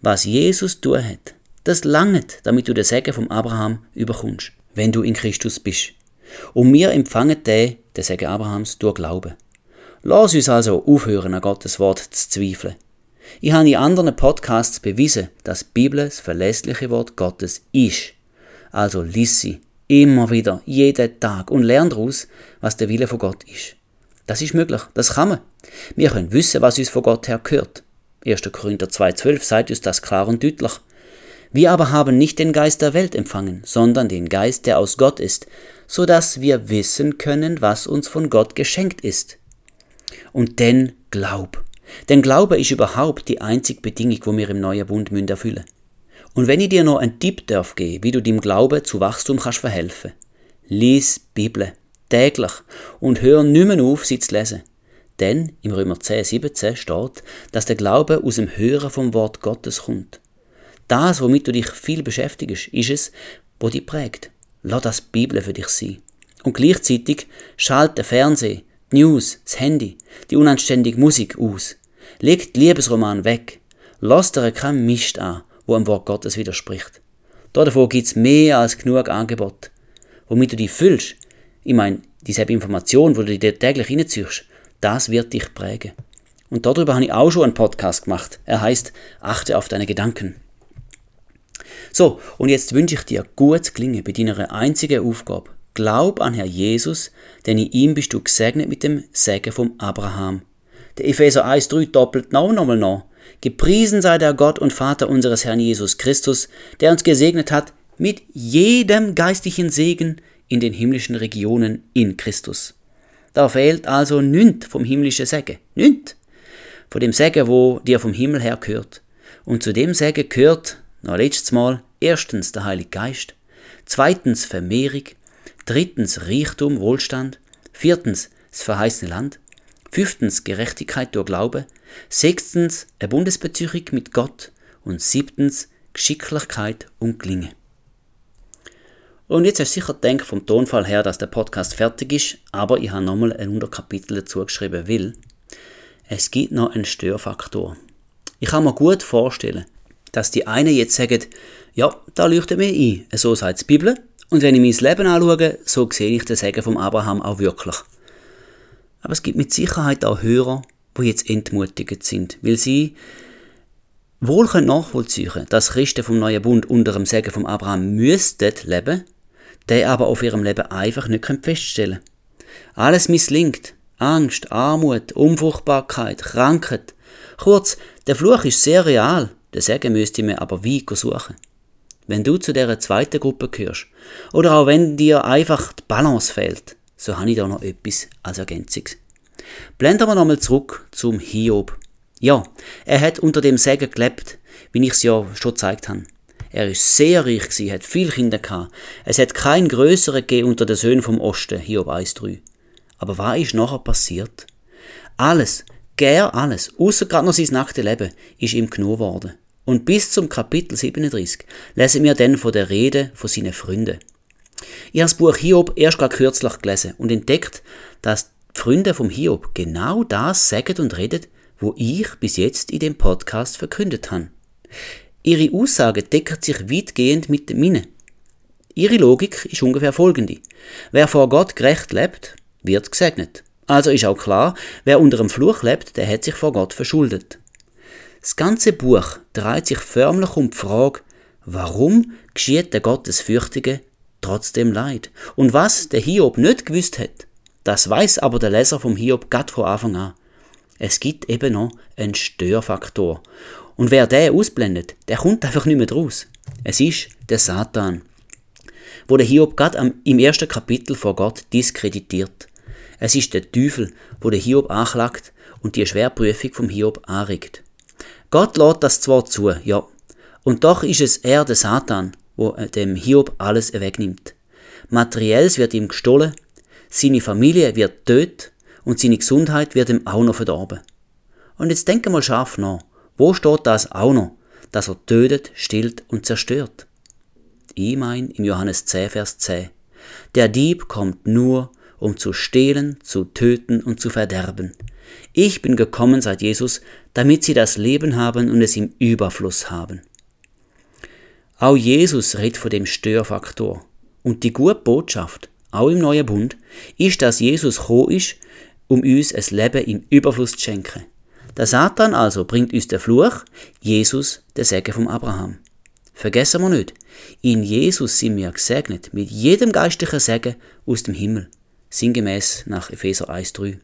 Was Jesus hat, das langet, damit du den Segen vom Abraham überkommst, wenn du in Christus bist. Und wir empfangen den, den Segen Abrahams, durch Glauben. Lass uns also aufhören, an Gottes Wort zu zweifeln. Ich habe in anderen Podcasts bewiesen, dass die Bibel das verlässliche Wort Gottes ist. Also lies sie immer wieder, jeden Tag und lern daraus, was der Wille von Gott ist. Das ist möglich, das kann man. Wir können wissen, was uns von Gott her gehört. 1. Korinther 2,12 sagt uns das klar und deutlich. Wir aber haben nicht den Geist der Welt empfangen, sondern den Geist, der aus Gott ist, so dass wir wissen können, was uns von Gott geschenkt ist. Und denn glaub. Denn Glaube ist überhaupt die einzige Bedingung, wo wir im neuen Bund müssen erfüllen. Und wenn ich dir noch einen Tipp darf geben, wie du deinem Glauben zu Wachstum kannst verhelfen, lies Bibel täglich und hör nicht mehr auf, sie zu lesen. Denn im Römer 10, 17 steht, dass der Glaube aus dem Hören vom Wort Gottes kommt. Das, womit du dich viel beschäftigst, ist es, wo dich prägt. Lass das Bibel für dich sein. Und gleichzeitig schalte Fernsehen, die News, das Handy, die unanständige Musik aus. Leg die Liebesroman weg. Lass dir keinen Mist an, wo am Wort Gottes widerspricht. Davon gibt's mehr als genug Angebot. Womit du dich fühlst, ich meine, dieselbe Information, wo du dir täglich reinziehst, das wird dich prägen. Und darüber habe ich auch schon einen Podcast gemacht. Er heißt Achte auf deine Gedanken. So, und jetzt wünsche ich dir gutes Gelingen bei deiner einzigen Aufgabe. Glaub an Herr Jesus, denn in ihm bist du gesegnet mit dem Segen vom Abraham. Der Epheser 1,3 doppelt noch nochmal noch. Gepriesen sei der Gott und Vater unseres Herrn Jesus Christus, der uns gesegnet hat mit jedem geistlichen Segen in den himmlischen Regionen in Christus. Da fehlt also nünt vom himmlischen Segen. Nünt. Von dem Segen, wo dir vom Himmel her gehört. Und zu dem Segen gehört, noch letztes Mal, erstens der Heilige Geist, zweitens Vermehrung, drittens Reichtum, Wohlstand, viertens das verheißene Land, fünftens Gerechtigkeit durch Glaube, sechstens eine Bundesbeziehung mit Gott und siebtens Geschicklichkeit und Gelingen. Und jetzt hast du sicher gedacht vom Tonfall her, dass der Podcast fertig ist, aber ich habe nochmal ein Unterkapitel dazu geschrieben, weil es gibt noch einen Störfaktor. Ich kann mir gut vorstellen, dass die einen jetzt sagen, ja, da leuchtet mir ein, so sagt die Bibel, und wenn ich mein Leben anschaue, so sehe ich den Segen vom Abraham auch wirklich. Aber es gibt mit Sicherheit auch Hörer, wo jetzt entmutigt sind, weil sie wohl nachvollziehen können, dass Christen vom Neuen Bund unter dem Segen vom Abraham müssten leben, der aber auf ihrem Leben einfach nicht feststellen können. Alles misslingt. Angst, Armut, Unfruchtbarkeit, Krankheit. Kurz, der Fluch ist sehr real. Den Segen müsste man aber weit suchen. Wenn du zu der zweiten Gruppe gehörst, oder auch wenn dir einfach die Balance fehlt, so habe ich da noch etwas als Ergänzung. Blenden wir nochmal zurück zum Hiob. Ja, er hat unter dem Segen gelebt, wie ich es ja schon gezeigt habe. Er ist sehr reich gewesen, hat viele Kinder gehabt. Es hat kein größeren gegeben unter den Söhnen vom Osten, Hiob 1,3. Aber was ist nachher passiert? Alles, gär alles, außer gerade noch sein nacktes Leben, ist ihm genug worden. Und bis zum Kapitel 37 lesen wir dann von der Rede von seinen Freunden. Ich habe das Buch Hiob erst gerade kürzlich gelesen und entdeckt, dass die Freunde vom Hiob genau das sagen und reden, wo ich bis jetzt in dem Podcast verkündet habe. Ihre Aussage deckt sich weitgehend mit meinen. Ihre Logik ist ungefähr folgende. Wer vor Gott gerecht lebt, wird gesegnet. Also ist auch klar, wer unter dem Fluch lebt, der hat sich vor Gott verschuldet. Das ganze Buch dreht sich förmlich um die Frage, warum geschieht der Gottesfürchtige trotzdem Leid? Und was der Hiob nicht gewusst hat, das weiß aber der Leser vom Hiob grad von Anfang an. Es gibt eben noch einen Störfaktor. Und wer den ausblendet, der kommt einfach nicht mehr draus. Es ist der Satan, wo der Hiob gerade im ersten Kapitel vor Gott diskreditiert. Es ist der Teufel, wo der Hiob anklagt und die Schwerprüfung vom Hiob anregt. Gott lädt das zwar zu, ja, und doch ist es er, der Satan, wo dem Hiob alles wegnimmt. Materielles wird ihm gestohlen, seine Familie wird tötet und seine Gesundheit wird ihm auch noch verdorben. Und jetzt denke mal scharf nach, wo steht das auch noch, dass er tötet, stillt und zerstört? Ich mein im Johannes 10, Vers 10. Der Dieb kommt nur, um zu stehlen, zu töten und zu verderben. Ich bin gekommen, sagt Jesus, damit sie das Leben haben und es im Überfluss haben. Auch Jesus redet von dem Störfaktor. Und die gute Botschaft, auch im Neuen Bund, ist, dass Jesus gekommen ist, um uns ein Leben im Überfluss zu schenken. Der Satan also bringt uns den Fluch, Jesus den Segen vom Abraham. Vergessen wir nicht, in Jesus sind wir gesegnet mit jedem geistlichen Segen aus dem Himmel, sinngemäß nach Epheser 1,3.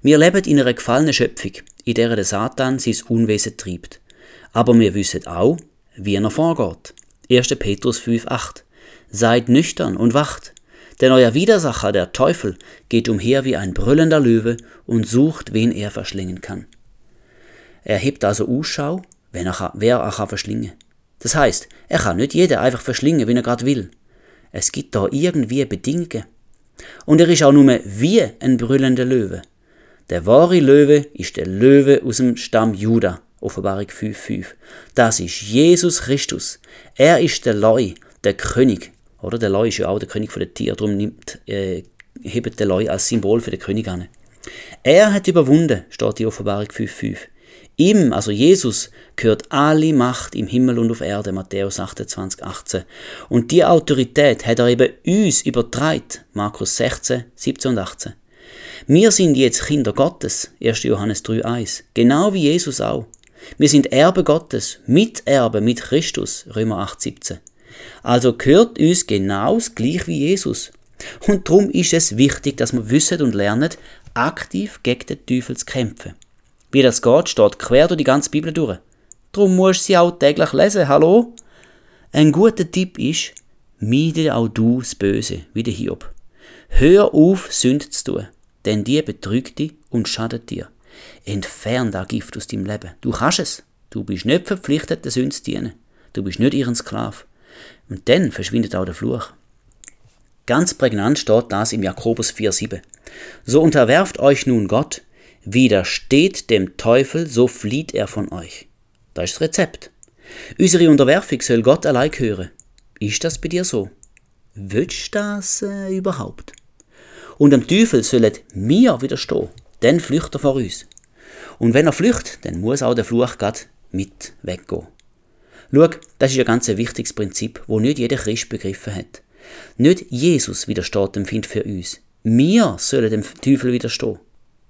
Wir leben in einer gefallenen Schöpfung, in der der Satan sein Unwesen treibt. Aber wir wissen auch, wie er vorgeht. 1. Petrus 5,8 Seid nüchtern und wacht, denn euer Widersacher, der Teufel, geht umher wie ein brüllender Löwe und sucht, wen er verschlingen kann. Er hebt also Ausschau, wenn er, wer er kann verschlingen. Das heißt, er kann nicht jeder einfach verschlingen, wenn er gerade will. Es gibt da irgendwie Bedingungen. Und er ist auch nur wie ein brüllender Löwe. Der wahre Löwe ist der Löwe aus dem Stamm Juda, Offenbarung 5,5. Das ist Jesus Christus. Er ist der Leu, der König. Oder der Leu ist ja auch der König der Tiere, darum nimmt, äh, hebt der Leu als Symbol für den König an. Er hat überwunden, steht die Offenbarung 5,5. Ihm, also Jesus, gehört alle Macht im Himmel und auf Erde, Matthäus 28, 18. Und die Autorität hat er eben uns übertragen, Markus 16, 17 und 18. Wir sind jetzt Kinder Gottes, 1. Johannes 3, 1. Genau wie Jesus auch. Wir sind Erbe Gottes, Miterbe mit Christus, Römer 8, 17. Also gehört uns genau gleich wie Jesus. Und darum ist es wichtig, dass wir wissen und lernen, aktiv gegen den Teufel zu kämpfen. Wie das geht, steht quer durch die ganze Bibel durch. Darum musst du sie auch täglich lesen, hallo? Ein guter Tipp ist, meide auch du das Böse, wie der Hiob. Hör auf, Sünde zu tun, denn die betrügt dich und schadet dir. Entfern das Gift aus deinem Leben. Du kannst es. Du bist nicht verpflichtet, der Sünde zu dienen. Du bist nicht ihren Sklav. Und dann verschwindet auch der Fluch. Ganz prägnant steht das im Jakobus 4,7. So unterwerft euch nun Gott, widersteht dem Teufel, so flieht er von euch. Das ist das Rezept. Unsere Unterwerfung soll Gott allein gehören. Ist das bei dir so? Willst du das äh, überhaupt? Und dem Teufel sollen wir widerstehen, dann flüchtet er vor uns. Und wenn er flüchtet, dann muss auch der Fluch grad mit weggehen. Schau, das ist ein ganz wichtiges Prinzip, wo nicht jeder Christ begriffen hat. Nicht Jesus widersteht dem Find für uns. Wir sollen dem Teufel widerstehen.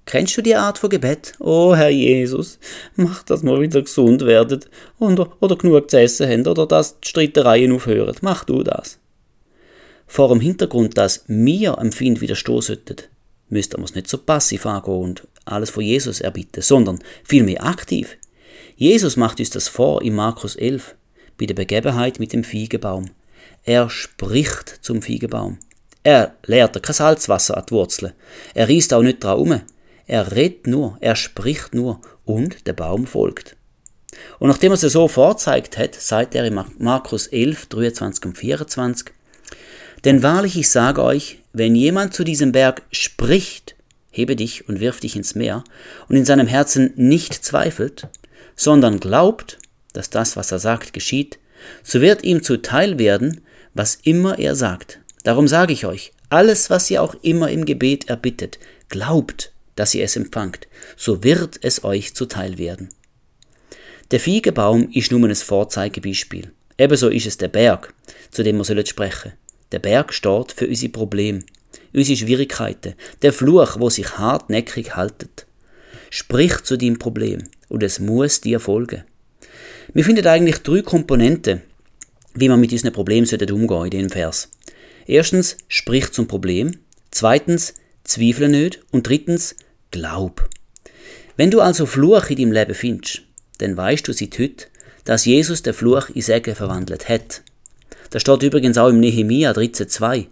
Kennst du die Art von Gebet? Oh Herr Jesus, mach, dass wir wieder gesund werden oder, oder genug zu essen haben oder dass die Streitereien aufhören. Mach du das. Vor dem Hintergrund, dass wir dem Find widerstehen sollten, müssten wir es nicht so passiv angehen und alles von Jesus erbitten, sondern vielmehr aktiv. Jesus macht uns das vor in Markus 11, bei der Begebenheit mit dem Feigenbaum. Er spricht zum Feigenbaum. Er leert kein Salzwasser an die Wurzeln. Er reißt auch nicht dran um. Er redet nur, er spricht nur und der Baum folgt. Und nachdem er es so vorzeigt hat, sagt er in Markus 11, 23 und 24, Denn wahrlich, ich sage euch, wenn jemand zu diesem Berg spricht, hebe dich und wirf dich ins Meer, und in seinem Herzen nicht zweifelt, sondern glaubt, dass das, was er sagt, geschieht, so wird ihm zuteil werden, was immer er sagt. Darum sage ich euch, alles, was ihr auch immer im Gebet erbittet, glaubt, dass ihr es empfangt, so wird es euch zuteil werden. Der Feigenbaum ist nur ein Vorzeigebeispiel. Ebenso ist es der Berg, zu dem wir sprechen Der Berg steht für unsere Probleme. unsere Schwierigkeiten, der Fluch, wo sich hartnäckig haltet. Sprich zu deinem Problem und es muss dir folgen. Wir finden eigentlich drei Komponenten, wie man mit diesen Problemen umgehen sollte in diesem Vers. Erstens, sprich zum Problem. Zweitens, zweifle nicht. Und drittens, glaub. Wenn du also Fluch in deinem Leben findest, dann weißt du seit heute, dass Jesus den Fluch in Segen verwandelt hat. Das steht übrigens auch im Nehemia 13,2.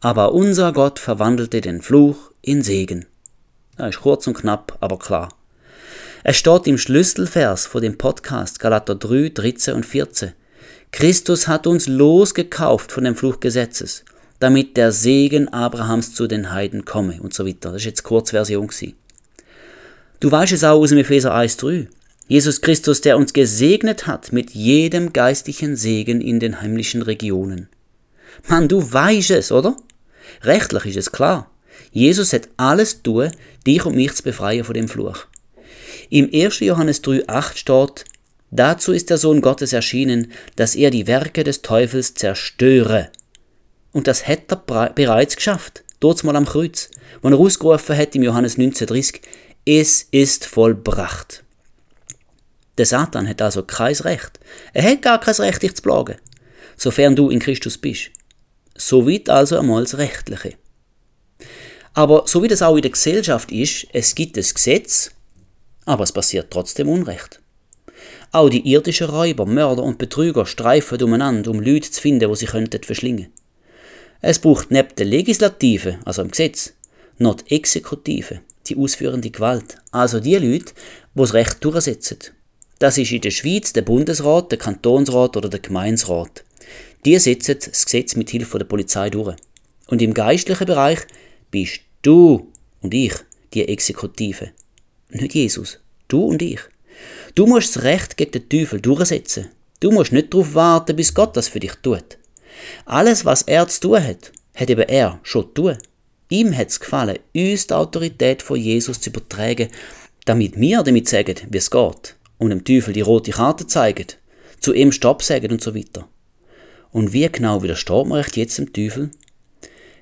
Aber unser Gott verwandelte den Fluch in Segen. Das ist kurz und knapp, aber klar. Es steht im Schlüsselvers vor dem Podcast Galater 3, 13 und 14. Christus hat uns losgekauft von dem Fluch Gesetzes, damit der Segen Abrahams zu den Heiden komme und so weiter. Das ist jetzt Kurzversion. Du weißt es auch aus dem Epheser 1, 3. Jesus Christus, der uns gesegnet hat mit jedem geistlichen Segen in den himmlischen Regionen. Mann, du weißt es, oder? Rechtlich ist es klar. Jesus hat alles tun, dich und mich zu befreien von dem Fluch. Im 1. Johannes 3,8 steht, Dazu ist der Sohn Gottes erschienen, dass er die Werke des Teufels zerstöre. Und das hat er bereits geschafft, dort mal am Kreuz, wo er ausgerufen hat im Johannes 19,30, es ist vollbracht. Der Satan hat also kein Recht. Er hat gar kein Recht, dich zu plagen, sofern du in Christus bist. Soweit also einmal das Rechtliche. Aber so wie das auch in der Gesellschaft ist, es gibt ein Gesetz, aber es passiert trotzdem Unrecht. Auch die irdischen Räuber, Mörder und Betrüger streifen umeinander, um Leute zu finden, wo sie könnten verschlingen. Es braucht neben der Legislative, also im Gesetz, noch die Exekutive, die ausführende Gewalt, also die Leute, die das Recht durchsetzen. Das ist in der Schweiz der Bundesrat, der Kantonsrat oder der Gemeinsrat. Die setzen das Gesetz mit Hilfe der Polizei durch. Und im geistlichen Bereich bist du und ich die Exekutive. Nicht Jesus. Du und ich. Du musst das Recht gegen den Teufel durchsetzen. Du musst nicht darauf warten, bis Gott das für dich tut. Alles, was er zu tun hat, hat eben er schon tun. Ihm hat es gefallen, uns die Autorität von Jesus zu übertragen, damit wir damit sagen, wie es geht, und dem Teufel die rote Karte zeigen, zu ihm Stopp sagen und so weiter. Und wie genau widersteht man recht jetzt dem Teufel?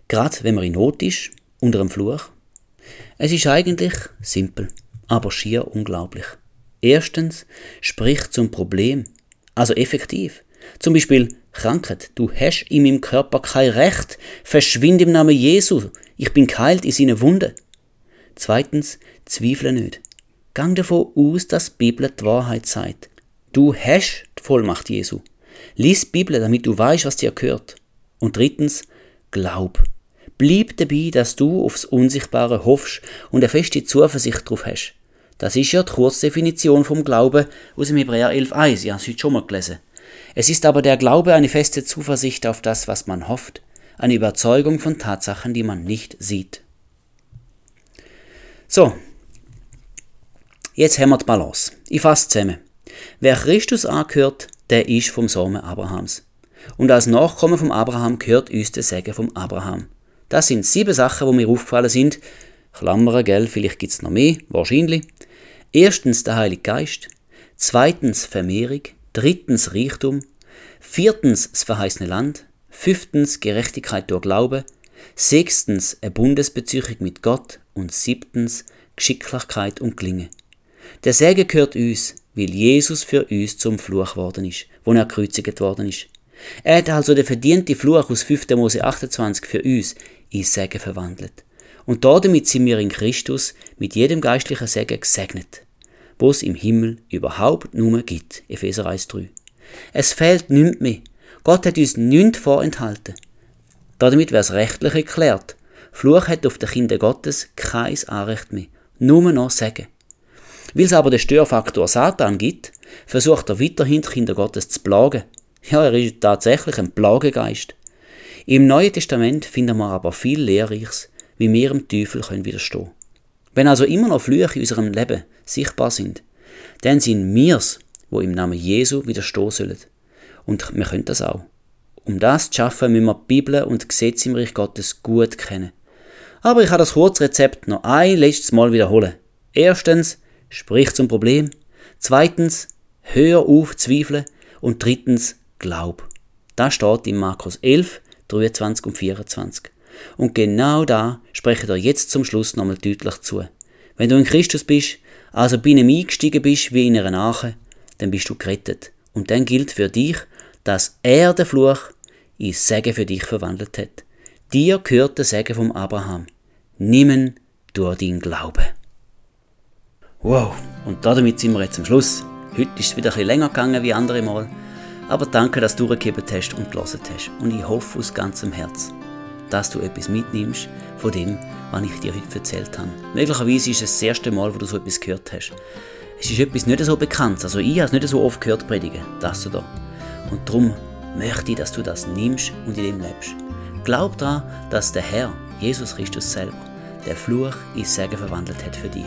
Gerade wenn man in Not ist, unter einem Fluch? Es ist eigentlich simpel aber schier unglaublich. Erstens, sprich zum Problem. Also effektiv. Zum Beispiel Krankheit. Du hast in meinem Körper kein Recht. Verschwind im Namen Jesu. Ich bin geheilt in seinen Wunden. Zweitens, zweifle nicht. Gang davon aus, dass die Bibel die Wahrheit sagt. Du hast die Vollmacht Jesu. Lies die Bibel, damit du weißt, was dir gehört. Und drittens, glaub. Bleib dabei, dass du aufs Unsichtbare hoffst und eine feste Zuversicht darauf hast. Das ist ja die Kurzdefinition vom Glauben aus dem Hebräer 11.1. Ich habe es heute schon mal gelesen. Es ist aber der Glaube eine feste Zuversicht auf das, was man hofft, eine Überzeugung von Tatsachen, die man nicht sieht. So, jetzt haben wir die Balance. Ich fasse zusammen. Wer Christus angehört, der ist vom Samen Abrahams. Und als Nachkommen vom Abraham gehört uns der Segen vom Abraham. Das sind sieben Sachen, wo mir aufgefallen sind. Klammern, gell, vielleicht gibt es noch mehr, wahrscheinlich. Erstens der Heilige Geist, zweitens Vermehrung, drittens Reichtum, viertens das verheißene Land, fünftens Gerechtigkeit durch Glaube, sechstens eine Bundesbeziehung mit Gott und siebtens Geschicklichkeit und Gelingen. Der Segen gehört uns, weil Jesus für uns zum Fluch worden ist, wo er gekreuzigt worden ist. Er hat also den verdienten Fluch aus 5. Mose 28 für uns in Segen verwandelt. Und damit sind wir in Christus mit jedem geistlichen Segen gesegnet, wo es im Himmel überhaupt nur gibt. Epheser 1,3. Es fehlt nichts mehr. Gott hat uns nichts vorenthalten. Damit wäre es rechtlich erklärt. Fluch hat auf die Kinder Gottes kein Anrecht mehr. Nur noch Segen. Weil es aber den Störfaktor Satan gibt, versucht er weiterhin die Kinder Gottes zu plagen. Ja, er ist tatsächlich ein Plagegeist. Im Neuen Testament finden wir aber viel Lehrreiches wie wir dem Teufel können widerstehen Wenn also immer noch Flüche in unserem Leben sichtbar sind, dann sind wir's, wo im Namen Jesu widerstehen sollen. Und wir können das auch. Um das zu schaffen, müssen wir die Bibel und die Gesetze im Reich Gottes gut kennen. Aber ich habe das Kurzrezept noch ein letztes Mal wiederholen. Erstens, sprich zum Problem. Zweitens, hör auf zweifeln. Und drittens, glaub. Das steht in Markus 11, 23 und 24. Und genau da spreche dir jetzt zum Schluss nochmal deutlich zu. Wenn du in Christus bist, also bei ihm eingestiegen bist wie in einer Arche, dann bist du gerettet. Und dann gilt für dich, dass er den Fluch in Segen für dich verwandelt hat. Dir gehört der Segen vom Abraham. Nimm durch deinen Glauben. Wow, und damit sind wir jetzt am Schluss. Heute ist es wieder bisschen länger gegangen wie andere Mal. Aber danke, dass du durchgegeben hast und gelesen hast. Und ich hoffe aus ganzem Herzen, dass du etwas mitnimmst von dem, was ich dir heute erzählt habe. Möglicherweise ist es das erste Mal, wo du so etwas gehört hast. Es ist etwas nicht so bekannt. Also ich habe es nicht so oft gehört predigen, das du da. Und darum möchte ich, dass du das nimmst und in dem lebst. Glaub daran, dass der Herr, Jesus Christus selber, der Fluch in Segen verwandelt hat für dich.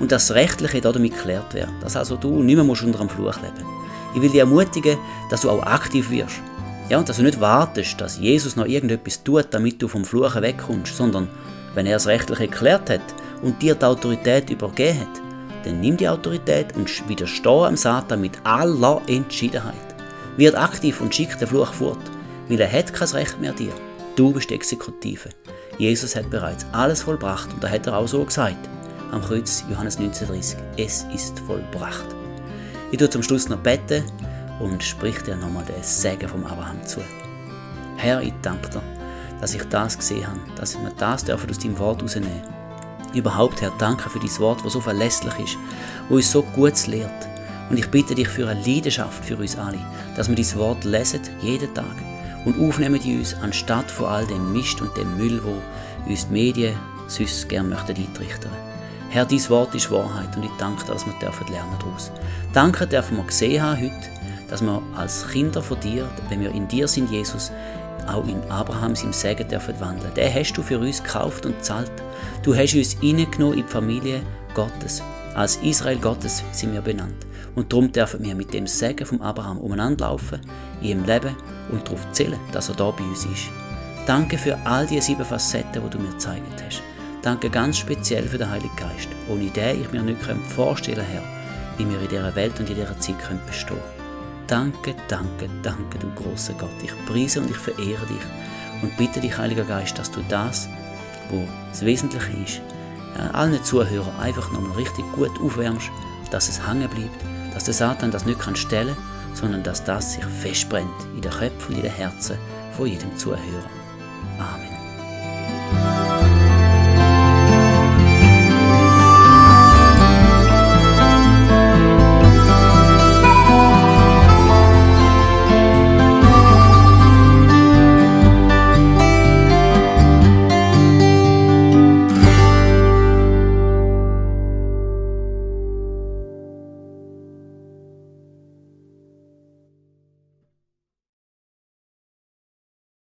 Und das Rechtliche damit geklärt wird. Dass also du nicht mehr unter dem Fluch leben Ich will dich ermutigen, dass du auch aktiv wirst. Ja, und dass du nicht wartest, dass Jesus noch irgendetwas tut, damit du vom Fluchen wegkommst, sondern wenn er das Rechtliche geklärt hat und dir die Autorität übergeben hat, dann nimm die Autorität und widerstehe am Satan mit aller Entschiedenheit. Wird aktiv und schick den Fluch fort, weil er hat kein Recht mehr dir. Du bist die Exekutive. Jesus hat bereits alles vollbracht und da hat er auch so gesagt. Am Kreuz Johannes 19,30. Es ist vollbracht. Ich tue zum Schluss noch beten und sprich dir nochmal den Segen vom Abraham zu. Herr, ich danke dir, dass ich das gesehen habe, dass wir das dürfen aus deinem Wort rausnehmen. Überhaupt, Herr, danke für dein Wort, das so verlässlich ist, wo uns so gut lehrt. Und ich bitte dich für eine Leidenschaft für uns alle, dass wir dieses Wort lesen, jeden Tag, und aufnehmen die uns, anstatt von all dem Mist und dem Müll, wo uns die Medien sonst gerne möchten eintrichtern. Herr, dein Wort ist Wahrheit und ich danke dir, dass wir dürfen lernen daraus. Danke dürfen wir gesehen haben heute, dass wir als Kinder von dir, wenn wir in dir sind, Jesus, auch in Abrahams im Segen dürfen wandeln. Den hast du für uns gekauft und zahlt. Du hast uns reingenommen in die Familie Gottes. Als Israel Gottes sind wir benannt. Und darum dürfen wir mit dem Segen vom Abraham umeinander laufen, in ihrem Leben und darauf zählen, dass er da bei uns ist. Danke für all die sieben Facetten, die du mir gezeigt hast. Danke ganz speziell für den Heiligen Geist, ohne den ich mir nicht vorstellen Herr, wie wir in dieser Welt und in dieser Zeit bestehen können. Danke, danke, danke, du großer Gott. Ich preise und ich verehre dich und bitte dich, Heiliger Geist, dass du das, wo das Wesentliche ist, allen Zuhörern einfach nochmal richtig gut aufwärmst, dass es hängen bleibt, dass der Satan das nicht kann stellen sondern dass das sich festbrennt in den Köpfen und in den Herzen von jedem Zuhörer.